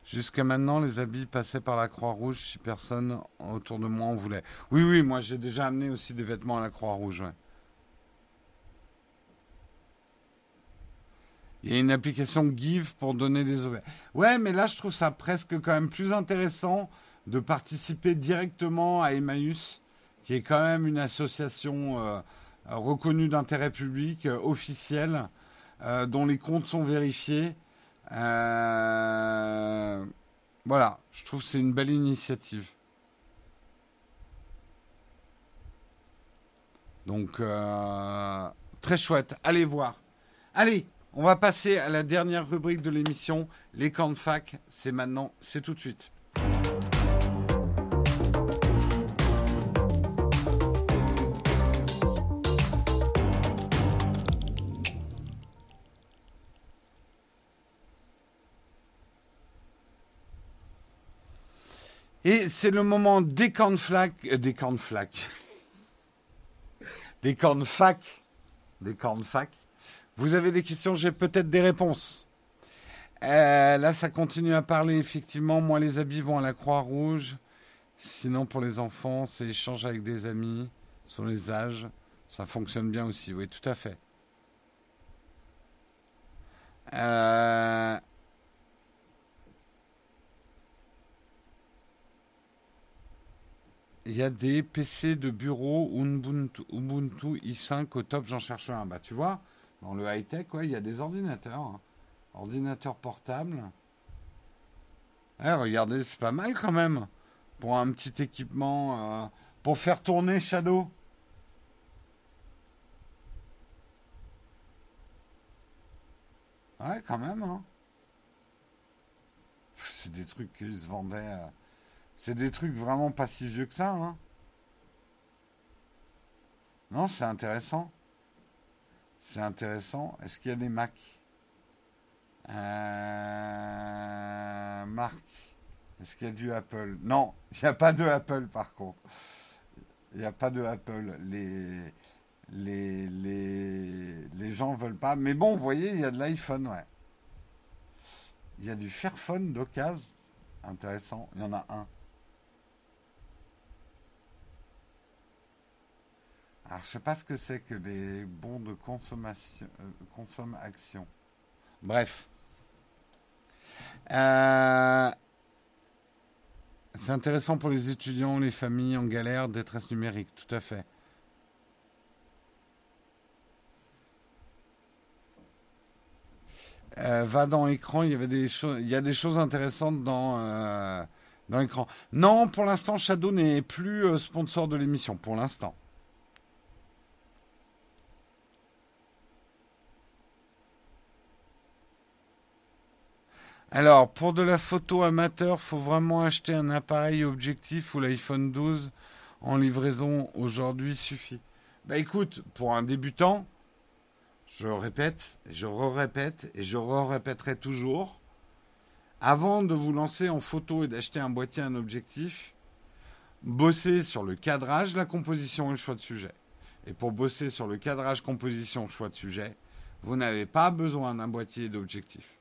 Jusqu'à maintenant, les habits passaient par la Croix-Rouge si personne autour de moi en voulait. Oui, oui, moi j'ai déjà amené aussi des vêtements à la Croix-Rouge. Il y a une application Give pour donner des objets. Ouais, mais là je trouve ça presque quand même plus intéressant de participer directement à Emmaüs qui est quand même une association euh, reconnue d'intérêt public, euh, officielle, euh, dont les comptes sont vérifiés. voilà, je trouve que c'est une belle initiative. Donc, très chouette. Allez voir. Allez, on va passer à la dernière rubrique de l'émission, les camps de fac. C'est maintenant, c'est tout de suite. Et c'est le moment des cornflakes, euh, des cornflakes, des cornfacs, des cornfacs. Vous avez des questions, j'ai peut-être des réponses. Euh, là, ça continue à parler, effectivement. Moi, les habits vont à la Croix-Rouge. Sinon, pour les enfants, c'est échange avec des amis sur les âges. Ça fonctionne bien aussi, oui, tout à fait. Euh, Il y a des PC de bureau Ubuntu, Ubuntu i5 au top, j'en cherche un. Bah, tu vois, dans le high-tech, il y a des ordinateurs. Hein. Ordinateur portable. Eh, regardez, c'est pas mal quand même. Pour un petit équipement. Euh, pour faire tourner Shadow. Ouais, quand même. Hein. C'est des trucs qui se vendaient. Euh, c'est des trucs vraiment pas si vieux que ça. Hein. Non, c'est intéressant. C'est intéressant. Est-ce qu'il y a des Mac? Euh... Marc, est-ce qu'il y a du Apple? Non, il n'y a pas de Apple par contre. Il n'y a pas de Apple. Les, les, les, les gens veulent pas. Mais bon, vous voyez, il y a de l'iPhone, ouais. Il y a du Fairphone d'occasion. Intéressant. Il y en a un. Alors, je sais pas ce que c'est que les bons de consommation, euh, consommation. Bref. Euh, c'est intéressant pour les étudiants, les familles en galère, détresse numérique, tout à fait. Euh, va dans écran, il y des il y a des choses intéressantes dans euh, dans écran. Non, pour l'instant, Shadow n'est plus sponsor de l'émission, pour l'instant. Alors, pour de la photo amateur, faut vraiment acheter un appareil objectif ou l'iPhone 12 en livraison aujourd'hui suffit. Bah écoute, pour un débutant, je répète, je re-répète et je re-répéterai toujours, avant de vous lancer en photo et d'acheter un boîtier, un objectif, bossez sur le cadrage, la composition et le choix de sujet. Et pour bosser sur le cadrage, composition, choix de sujet, vous n'avez pas besoin d'un boîtier d'objectif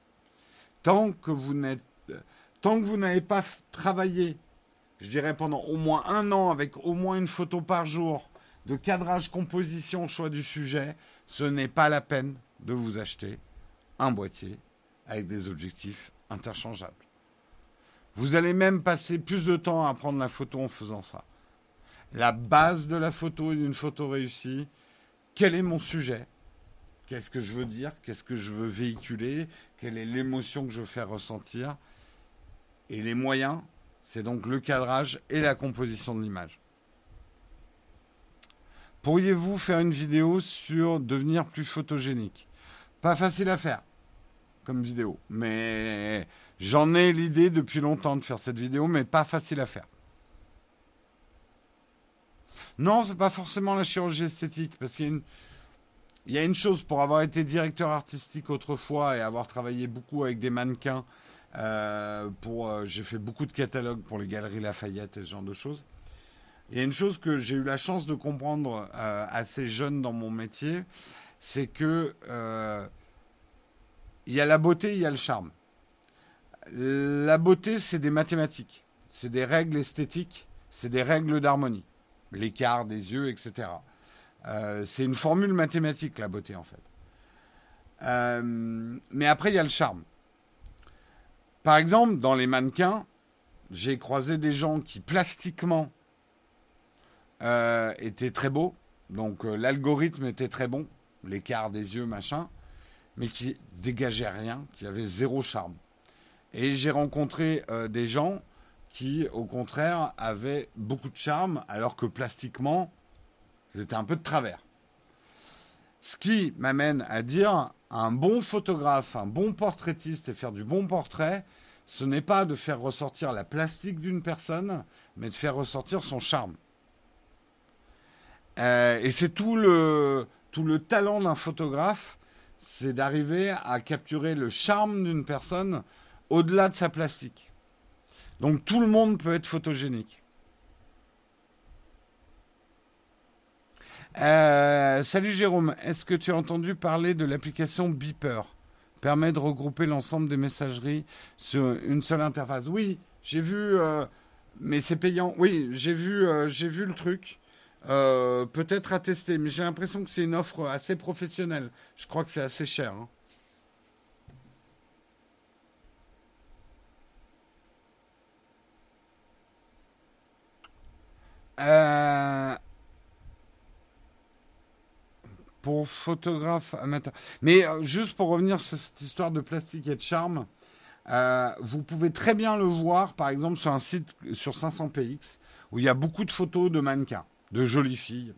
tant que vous n'êtes, tant que vous n'avez pas travaillé, je dirais pendant au moins un an avec au moins une photo par jour de cadrage, composition, choix du sujet, ce n'est pas la peine de vous acheter un boîtier avec des objectifs interchangeables. Vous allez même passer plus de temps à prendre la photo en faisant ça. La base de la photo et d'une photo réussie, quel est mon sujet? Qu'est-ce que je veux dire? Qu'est-ce que je veux véhiculer? Quelle est l'émotion que je veux faire ressentir? Et les moyens, c'est donc le cadrage et la composition de l'image. Pourriez-vous faire une vidéo sur devenir plus photogénique? Pas facile à faire comme vidéo, mais j'en ai l'idée depuis longtemps de faire cette vidéo, mais pas facile à faire. Non, c'est pas forcément la chirurgie esthétique, parce qu'il y a une, il y a une chose, pour avoir été directeur artistique autrefois et avoir travaillé beaucoup avec des mannequins, euh, euh, j'ai fait beaucoup de catalogues pour les galeries Lafayette et ce genre de choses. Il y a une chose que j'ai eu la chance de comprendre euh, assez jeune dans mon métier, c'est que il y a la beauté, il y a le charme. La beauté, c'est des mathématiques, c'est des règles esthétiques, c'est des règles d'harmonie, l'écart des yeux, etc. Euh, c'est une formule mathématique, la beauté, en fait. Euh, mais après, il y a le charme. Par exemple, dans les mannequins, j'ai croisé des gens qui, plastiquement, euh, étaient très beaux. Donc, l'algorithme était très bon, l'écart des yeux, machin, mais qui dégageaient rien, qui avaient zéro charme. Et j'ai rencontré des gens qui, au contraire, avaient beaucoup de charme, alors que plastiquement, c'était un peu de travers. Ce qui m'amène à dire, un bon photographe, un bon portraitiste et faire du bon portrait, ce n'est pas de faire ressortir la plastique d'une personne, mais de faire ressortir son charme. Euh, et c'est tout le, tout le talent d'un photographe, c'est d'arriver à capturer le charme d'une personne au-delà de sa plastique. Donc tout le monde peut être photogénique. Euh, salut Jérôme, est-ce que tu as entendu parler de l'application Beeper? Permet de regrouper l'ensemble des messageries sur une seule interface. Oui, j'ai vu, euh, mais c'est payant. Oui, j'ai vu, euh, j'ai vu le truc. Peut-être à tester, mais j'ai l'impression que c'est une offre assez professionnelle. Je crois que c'est assez cher. Hein. Pour photographe amateur. Mais euh, juste pour revenir sur cette histoire de plastique et de charme, euh, vous pouvez très bien le voir, par exemple, sur un site sur 500px, où il y a beaucoup de photos de mannequins, de jolies filles.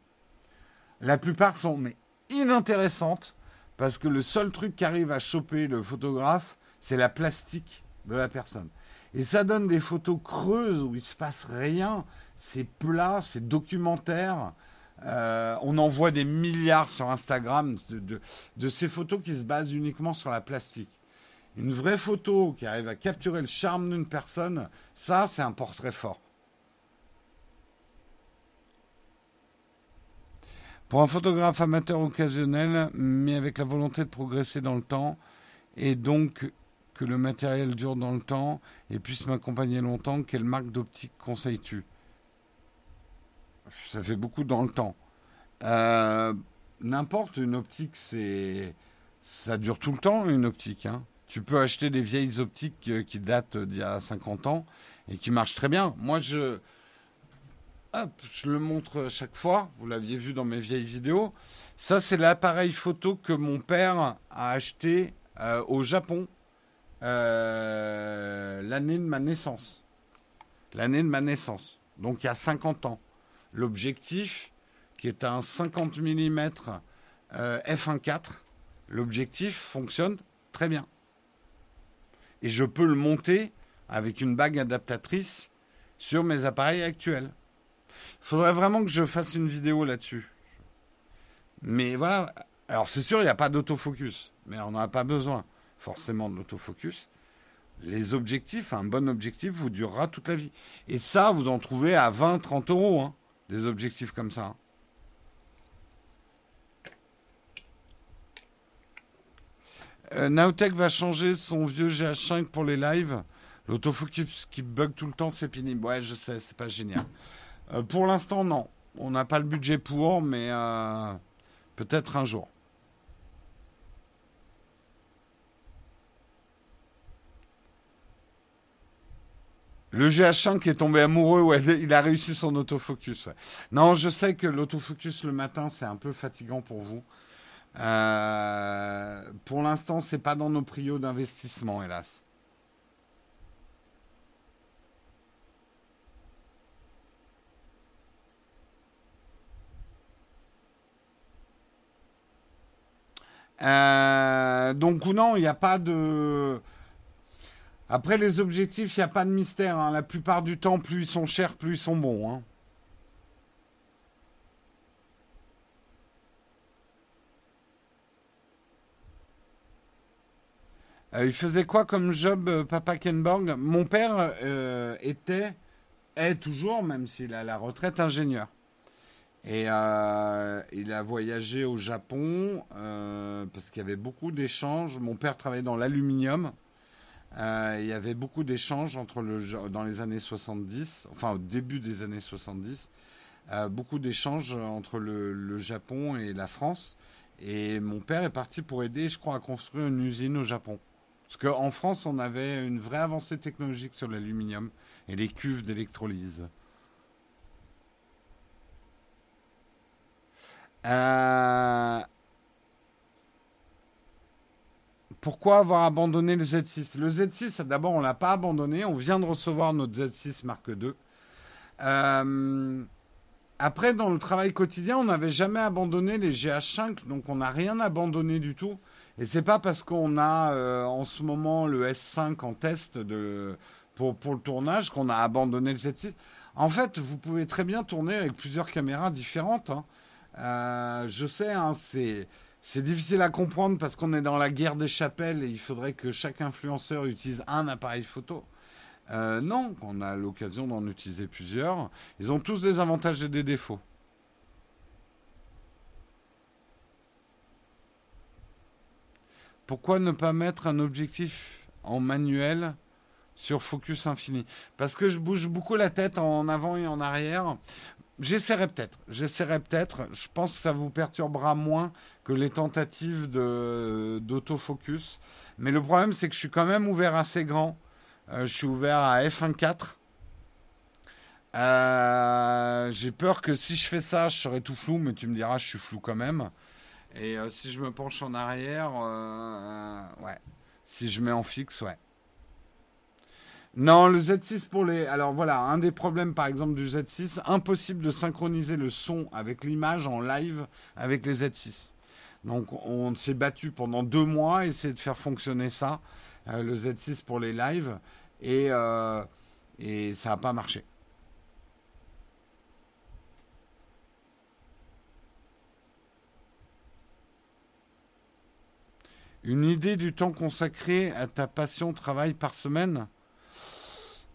La plupart sont mais inintéressantes, parce que le seul truc qui arrive à choper le photographe, c'est la plastique de la personne. Et ça donne des photos creuses où il se passe rien, c'est plat, c'est documentaire. Euh, on en voit des milliards sur Instagram de, ces photos qui se basent uniquement sur la plastique. Une vraie photo qui arrive à capturer le charme d'une personne, ça, c'est un portrait fort. Pour un photographe amateur occasionnel, mais avec la volonté de progresser dans le temps, et donc que le matériel dure dans le temps et puisse m'accompagner longtemps, quelle marque d'optique conseilles-tu? Ça fait beaucoup dans le temps. Euh, n'importe, une optique, c'est. Ça dure tout le temps, une optique. Hein. Tu peux acheter des vieilles optiques euh, qui datent d'il y a 50 ans et qui marchent très bien. Moi, je. Je le montre chaque fois. Vous l'aviez vu dans mes vieilles vidéos. Ça, c'est l'appareil photo que mon père a acheté euh, au Japon l'année de ma naissance. L'année de ma naissance. Donc, il y a 50 ans l'objectif, qui est un 50 mm f1.4, l'objectif fonctionne très bien. Et je peux le monter avec une bague adaptatrice sur mes appareils actuels. Il faudrait vraiment que je fasse une vidéo là-dessus. Mais voilà. Alors c'est sûr, il n'y a pas d'autofocus. Mais on n'en a pas besoin forcément de l'autofocus les objectifs, un bon objectif vous durera toute la vie. Et ça, vous en trouvez à 20-30 euros. Hein des objectifs comme ça. Euh, Naotech va changer son vieux GH5 pour les lives. L'autofocus qui bug tout le temps, c'est pénible. Ouais, je sais, c'est pas génial. Euh, pour l'instant, non. On n'a pas le budget pour, mais euh, peut-être un jour. Le GH5 qui est tombé amoureux, ouais, [laughs] il a réussi son autofocus. Non, je sais que l'autofocus le matin, c'est un peu fatigant pour vous. Euh, pour l'instant, c'est pas dans nos prios d'investissement, hélas. Euh, donc non, il n'y a pas de après, les objectifs, il n'y a pas de mystère. Hein. La plupart du temps, plus ils sont chers, plus ils sont bons. Hein. Euh, il faisait quoi comme job, euh, Papa Kenborg? Mon père euh, était, est toujours, même s'il a la retraite, ingénieur. Et il a voyagé au Japon parce qu'il y avait beaucoup d'échanges. Mon père travaillait dans l'aluminium. Euh, il y avait beaucoup d'échanges dans les années 70, enfin au début des années 70, euh, beaucoup d'échanges entre le, Japon et la France. Et mon père est parti pour aider, je crois, à construire une usine au Japon. Parce qu'en France, on avait une vraie avancée technologique sur l'aluminium et les cuves d'électrolyse. Euh, pourquoi avoir abandonné le Z6 Le Z6, d'abord, on ne l'a pas abandonné. On vient de recevoir notre Z6 Mark II. Euh, après, dans le travail quotidien, on n'avait jamais abandonné les GH5, donc on n'a rien abandonné du tout. Et c'est pas parce qu'on a euh, en ce moment le S5 en test pour le tournage qu'on a abandonné le Z6. En fait, vous pouvez très bien tourner avec plusieurs caméras différentes. Hein. Euh, je sais, hein, c'est c'est difficile à comprendre parce qu'on est dans la guerre des chapelles et il faudrait que chaque influenceur utilise un appareil photo. Euh, non, on a l'occasion d'en utiliser plusieurs. Ils ont tous des avantages et des défauts. Pourquoi ne pas mettre un objectif en manuel sur Focus Infini? Parce que je bouge beaucoup la tête en avant et en arrière. J'essaierai peut-être. J'essaierai peut-être. Je pense que ça vous perturbera moins que les tentatives d'autofocus. Mais le problème, c'est que je suis quand même ouvert assez grand. Euh, je suis ouvert à F1.4. Euh, J'ai peur que si je fais ça, je serai tout flou, mais tu me diras, je suis flou quand même. Et euh, si je me penche en arrière, ouais. Si je mets en fixe, ouais. Non, le Z6 pour les. Alors voilà, un des problèmes par exemple du Z6, impossible de synchroniser le son avec l'image en live avec les Z6. Donc on s'est battu pendant deux mois à essayer de faire fonctionner ça, euh, le Z6 pour les lives, et, et ça n'a pas marché. Une idée du temps consacré à ta passion travail par semaine?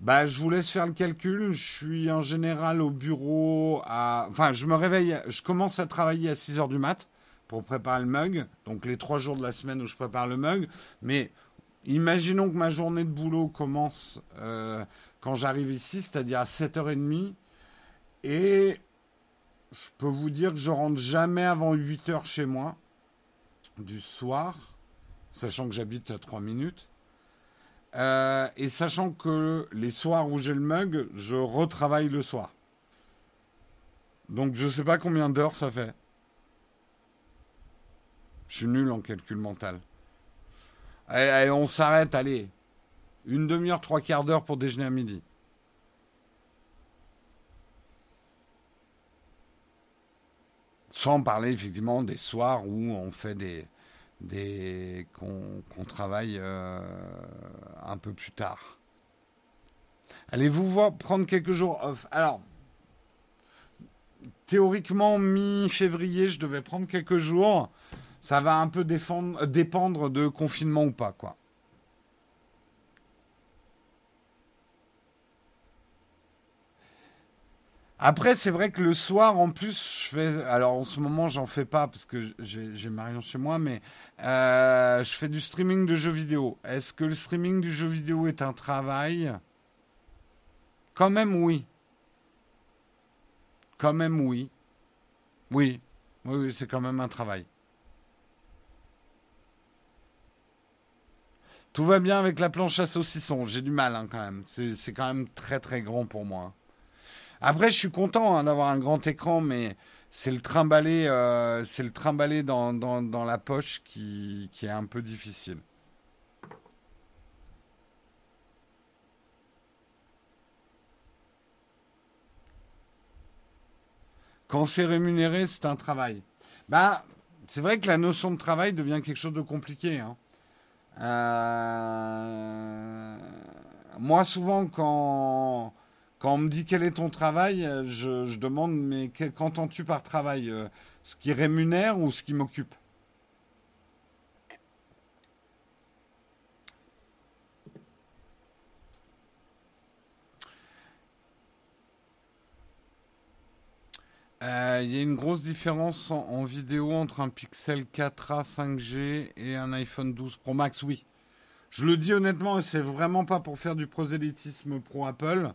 Bah, je vous laisse faire le calcul. Je suis en général au bureau à. Enfin, je me réveille. Je commence à travailler à 6 heures du mat pour préparer le mug. Donc, les trois jours de la semaine où je prépare le mug. Mais imaginons que ma journée de boulot commence euh, quand j'arrive ici, c'est-à-dire à 7h30. Et je peux vous dire que je rentre jamais avant 8 heures chez moi du soir sachant que j'habite à 3 minutes. Euh, et sachant que les soirs où j'ai le mug, je retravaille le soir. Donc je ne sais pas combien d'heures ça fait. Je suis nul en calcul mental. Allez, on s'arrête, allez. Une demi-heure, trois quarts d'heure pour déjeuner à midi. Sans parler effectivement des soirs où on fait des, qu'on travaille euh, un peu plus tard. Allez-vous voir prendre quelques jours off? Alors, théoriquement, mi-février, je devais prendre quelques jours. Ça va un peu dépendre de confinement ou pas, quoi. Après, c'est vrai que le soir, en plus, je fais. Alors, en ce moment, j'en fais pas parce que j'ai Marion chez moi, mais euh, je fais du streaming de jeux vidéo. Est-ce que le streaming du jeu vidéo est un travail? Quand même, oui. Quand même, oui. Oui, oui, c'est quand même un travail. Tout va bien avec la planche à saucisson. J'ai du mal hein, quand même. C'est quand même très très grand pour moi. Après, je suis content hein, d'avoir un grand écran, mais c'est le trimballer, euh, c'est le dans, dans, la poche qui, qui est un peu difficile. Quand c'est rémunéré, c'est un travail. Bah, c'est vrai que la notion de travail devient quelque chose de compliqué. Hein. Euh, moi, souvent, quand quand on me dit quel est ton travail, euh, je, demande mais qu'entends-tu par travail euh, Ce qui rémunère ou ce qui m'occupe? Euh, Il y a une grosse différence en, vidéo entre un Pixel 4a 5G et un iPhone 12 Pro Max, oui. Je le dis honnêtement, et c'est vraiment pas pour faire du prosélytisme pro Apple.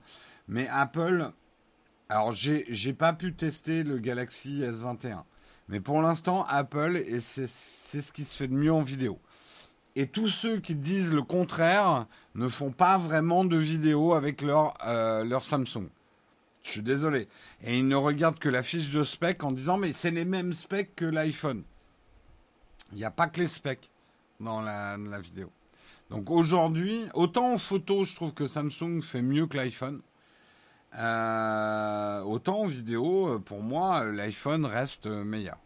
Mais Apple, alors j'ai pas pu tester le Galaxy S21. Mais pour l'instant, Apple, et c'est ce qui se fait de mieux en vidéo. Et tous ceux qui disent le contraire ne font pas vraiment de vidéo avec leur, euh, leur Samsung. Je suis désolé. Et ils ne regardent que la fiche de spec en disant mais c'est les mêmes specs que l'iPhone. Il n'y a pas que les specs dans la, la vidéo. Donc aujourd'hui, autant en photo, je trouve que Samsung fait mieux que l'iPhone. Euh, autant en vidéo, euh, pour moi, l'iPhone reste meilleur.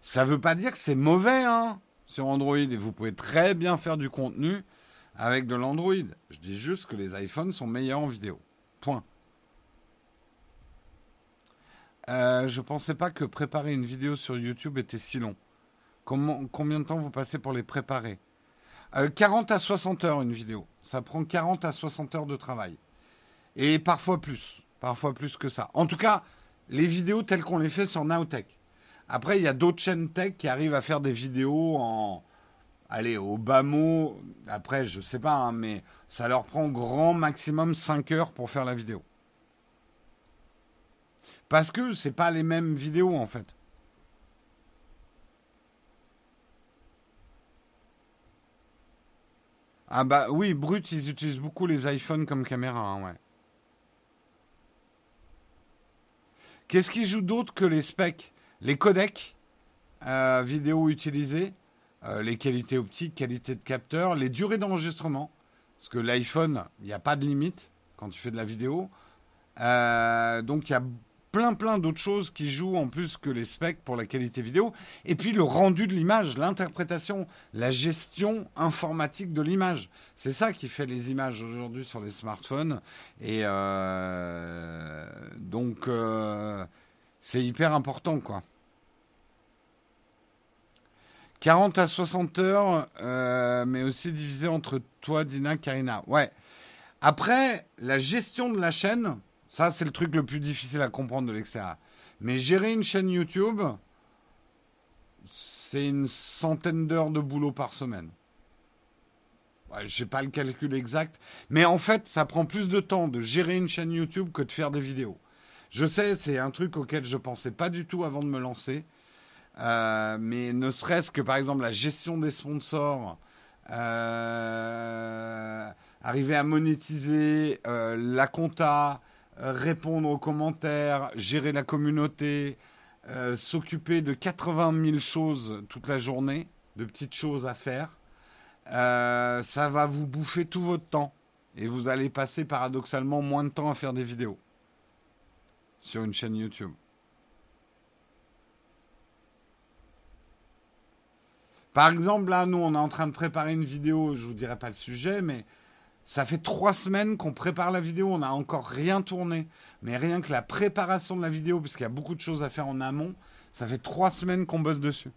Ça ne veut pas dire que c'est mauvais hein, sur Android et vous pouvez très bien faire du contenu avec de l'Android. Je dis juste que les iPhones sont meilleurs en vidéo. Point. Euh, je pensais pas que préparer une vidéo sur YouTube était si long. combien de temps vous passez pour les préparer? 40 à 60 heures une vidéo. Ça prend 40 à 60 heures de travail. Et parfois plus. Parfois plus que ça. En tout cas, les vidéos telles qu'on les fait sur Nowtech. Après, il y a d'autres chaînes tech qui arrivent à faire des vidéos en. Allez, au bas mot. Après, je sais pas, hein, mais ça leur prend grand maximum 5 heures pour faire la vidéo. Parce que c'est pas les mêmes vidéos en fait. Ah bah oui, brut, ils utilisent beaucoup les iPhones comme caméra, hein, ouais. Qu'est-ce qui joue d'autre que les specs Les codecs euh, vidéo utilisés, euh, les qualités optiques, qualité de capteur, les durées d'enregistrement? Parce que l'iPhone, il n'y a pas de limite quand tu fais de la vidéo. Euh, donc il y a plein plein d'autres choses qui jouent en plus que les specs pour la qualité vidéo. Et puis le rendu de l'image, l'interprétation, la gestion informatique de l'image. C'est ça qui fait les images aujourd'hui sur les smartphones. Et euh, donc euh, c'est hyper important quoi. 40 à 60 heures, euh, mais aussi divisé entre toi, Dina, Karina. Ouais. Après, la gestion de la chaîne, ça, c'est le truc le plus difficile à comprendre de l'extérieur. Mais gérer une chaîne YouTube, c'est une centaine d'heures de boulot par semaine. Je sais pas le calcul exact, mais en fait, ça prend plus de temps de gérer une chaîne YouTube que de faire des vidéos. Je sais, c'est un truc auquel je pensais pas du tout avant de me lancer. Euh, mais ne serait-ce que par exemple la gestion des sponsors, euh, arriver à monétiser euh, la compta, répondre aux commentaires, gérer la communauté, euh, s'occuper de 80 000 choses toute la journée, de petites choses à faire, euh, ça va vous bouffer tout votre temps. Et vous allez passer paradoxalement moins de temps à faire des vidéos sur une chaîne YouTube. Par exemple, là, nous, on est en train de préparer une vidéo, je vous dirai pas le sujet, mais ça fait trois semaines qu'on prépare la vidéo, on n'a encore rien tourné. Mais rien que la préparation de la vidéo, puisqu'il y a beaucoup de choses à faire en amont, ça fait trois semaines qu'on bosse dessus.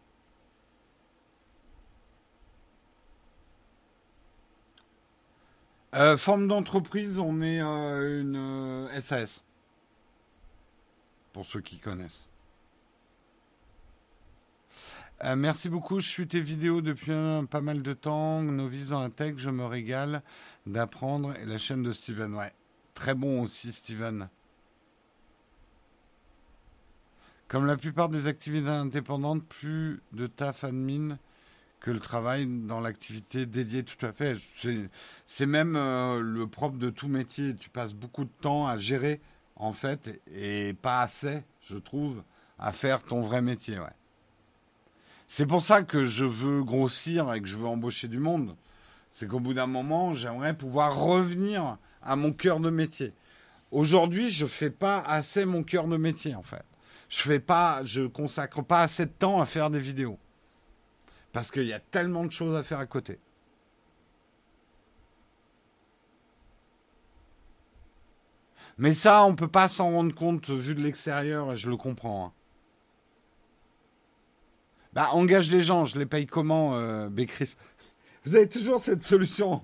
Euh, forme d'entreprise, on est euh, une euh, SAS. Pour ceux qui connaissent. Euh, merci beaucoup. Je suis tes vidéos depuis pas mal de temps. Novice dans la tech, je me régale d'apprendre. Et la chaîne de Steven, ouais. Très bon aussi, Steven. Comme la plupart des activités indépendantes, plus de taf admin que le travail dans l'activité dédiée, tout à fait. C'est même euh, le propre de tout métier. Tu passes beaucoup de temps à gérer, en fait, et pas assez, je trouve, à faire ton vrai métier, ouais. C'est pour ça que je veux grossir et que je veux embaucher du monde. C'est qu'au bout d'un moment, j'aimerais pouvoir revenir à mon cœur de métier. Aujourd'hui, je fais pas assez mon cœur de métier en fait. Je fais pas, je consacre pas assez de temps à faire des vidéos parce qu'il y a tellement de choses à faire à côté. Mais ça, on peut pas s'en rendre compte vu de l'extérieur et je le comprends. hein. Bah, engage les gens, je les paye comment, euh, Bécris Vous avez toujours cette solution.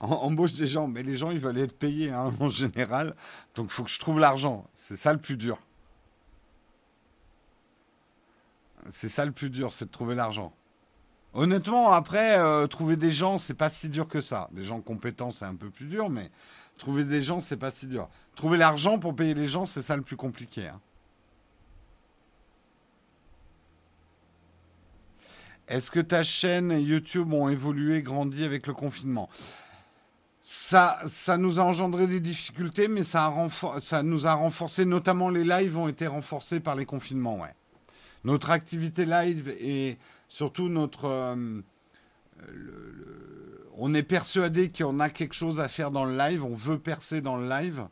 embauche des gens, mais les gens, ils veulent être payés hein, en général. Donc, il faut que je trouve l'argent. C'est ça le plus dur. C'est ça le plus dur, c'est de trouver l'argent. Honnêtement, après, euh, trouver des gens, c'est pas si dur que ça. Des gens compétents, c'est un peu plus dur, mais trouver des gens, c'est pas si dur. Trouver l'argent pour payer les gens, c'est ça le plus compliqué. hein. Est-ce que ta chaîne et YouTube ont évolué, grandi avec le confinement? Ça, ça nous a engendré des difficultés, mais ça, a ça nous a renforcé, notamment les lives ont été renforcés par les confinements, ouais. Notre activité live et surtout notre... euh, on est persuadé qu'on a quelque chose à faire dans le live, on veut percer dans le live.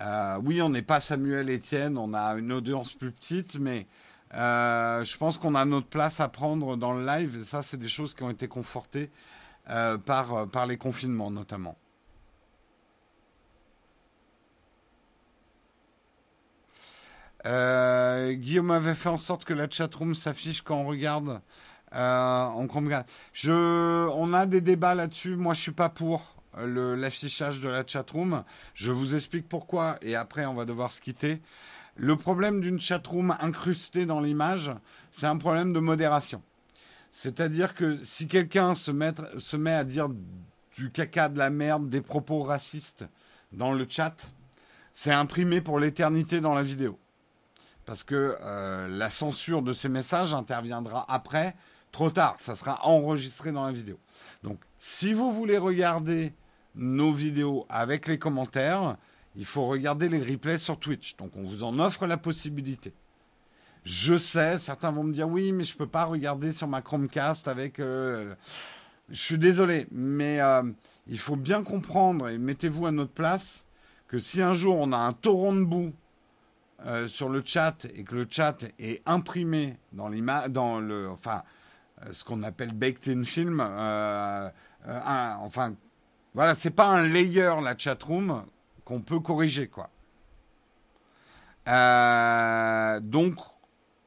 Euh, oui, on n'est pas Samuel Etienne, on a une audience plus petite, mais euh, je pense qu'on a notre place à prendre dans le live. Et ça, c'est des choses qui ont été confortées euh, par, par les confinements, notamment. Euh, Guillaume avait fait en sorte que la chatroom s'affiche quand on regarde Euh, on a des débats là-dessus. Moi, je suis pas pour l'affichage de la chatroom. Je vous explique pourquoi et après, on va devoir se quitter. Le problème d'une chatroom incrustée dans l'image, c'est un problème de modération. C'est-à-dire que si quelqu'un se met, à dire du caca, de la merde, des propos racistes dans le chat, c'est imprimé pour l'éternité dans la vidéo. Parce que euh, la censure de ces messages interviendra après, trop tard, ça sera enregistré dans la vidéo. Donc si vous voulez regarder nos vidéos avec les commentaires, il faut regarder les replays sur Twitch. Donc on vous en offre la possibilité. Je sais, certains vont me dire oui, mais je ne peux pas regarder sur ma Chromecast avec. Euh, je suis désolé, mais euh, il faut bien comprendre et mettez-vous à notre place que si un jour on a un torrent de boue euh, sur le chat et que le chat est imprimé dans l'image, dans le, enfin, ce qu'on appelle baked in film, enfin, voilà, c'est pas un layer la chatroom peut corriger, quoi. donc,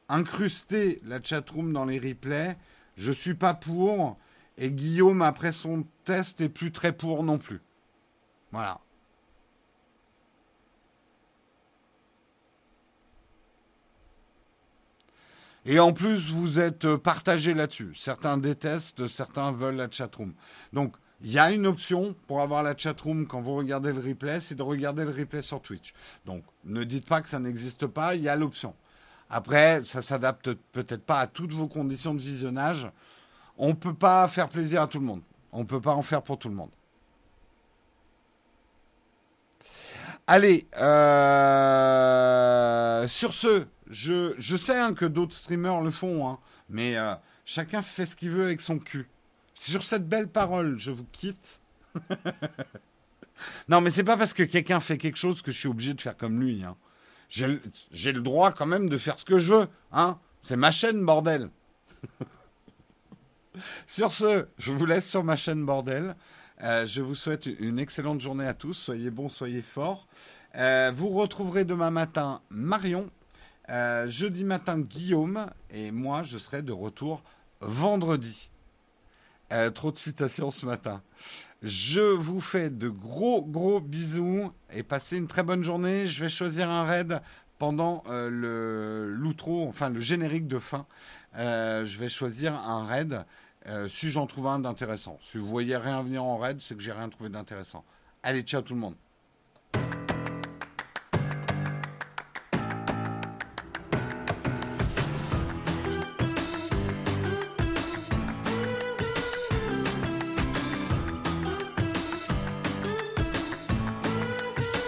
incruster la chatroom dans les replays, je suis pas pour. Et Guillaume, après son test, est plus très pour non plus. Voilà. Et en plus, vous êtes partagé là-dessus. Certains détestent, certains veulent la chatroom. Donc, il y a une option pour avoir la chatroom quand vous regardez le replay, c'est de regarder le replay sur Twitch. Donc, ne dites pas que ça n'existe pas, il y a l'option. Après, ça s'adapte peut-être pas à toutes vos conditions de visionnage. On ne peut pas faire plaisir à tout le monde. On ne peut pas en faire pour tout le monde. Allez, euh, sur ce, je, sais hein, que d'autres streamers le font, hein, mais euh, chacun fait ce qu'il veut avec son cul. Sur cette belle parole, je vous quitte. [laughs] non, mais c'est pas parce que quelqu'un fait quelque chose que je suis obligé de faire comme lui. Hein j'ai le droit quand même de faire ce que je veux. Hein C'est ma chaîne, bordel. [laughs] sur ce, je vous laisse sur ma chaîne, bordel. Euh, je vous souhaite une excellente journée à tous. Soyez bons, soyez forts. Euh, vous retrouverez demain matin Marion, euh, jeudi matin Guillaume, et moi, je serai de retour vendredi. Trop de citations ce matin. Je vous fais de gros gros bisous et passez une très bonne journée. Je vais choisir un raid pendant euh, le l'outro, enfin le générique de fin. Euh, je vais choisir un raid euh, si j'en trouve un d'intéressant. Si vous voyez rien venir en raid, c'est que j'ai rien trouvé d'intéressant. Allez, ciao tout le monde.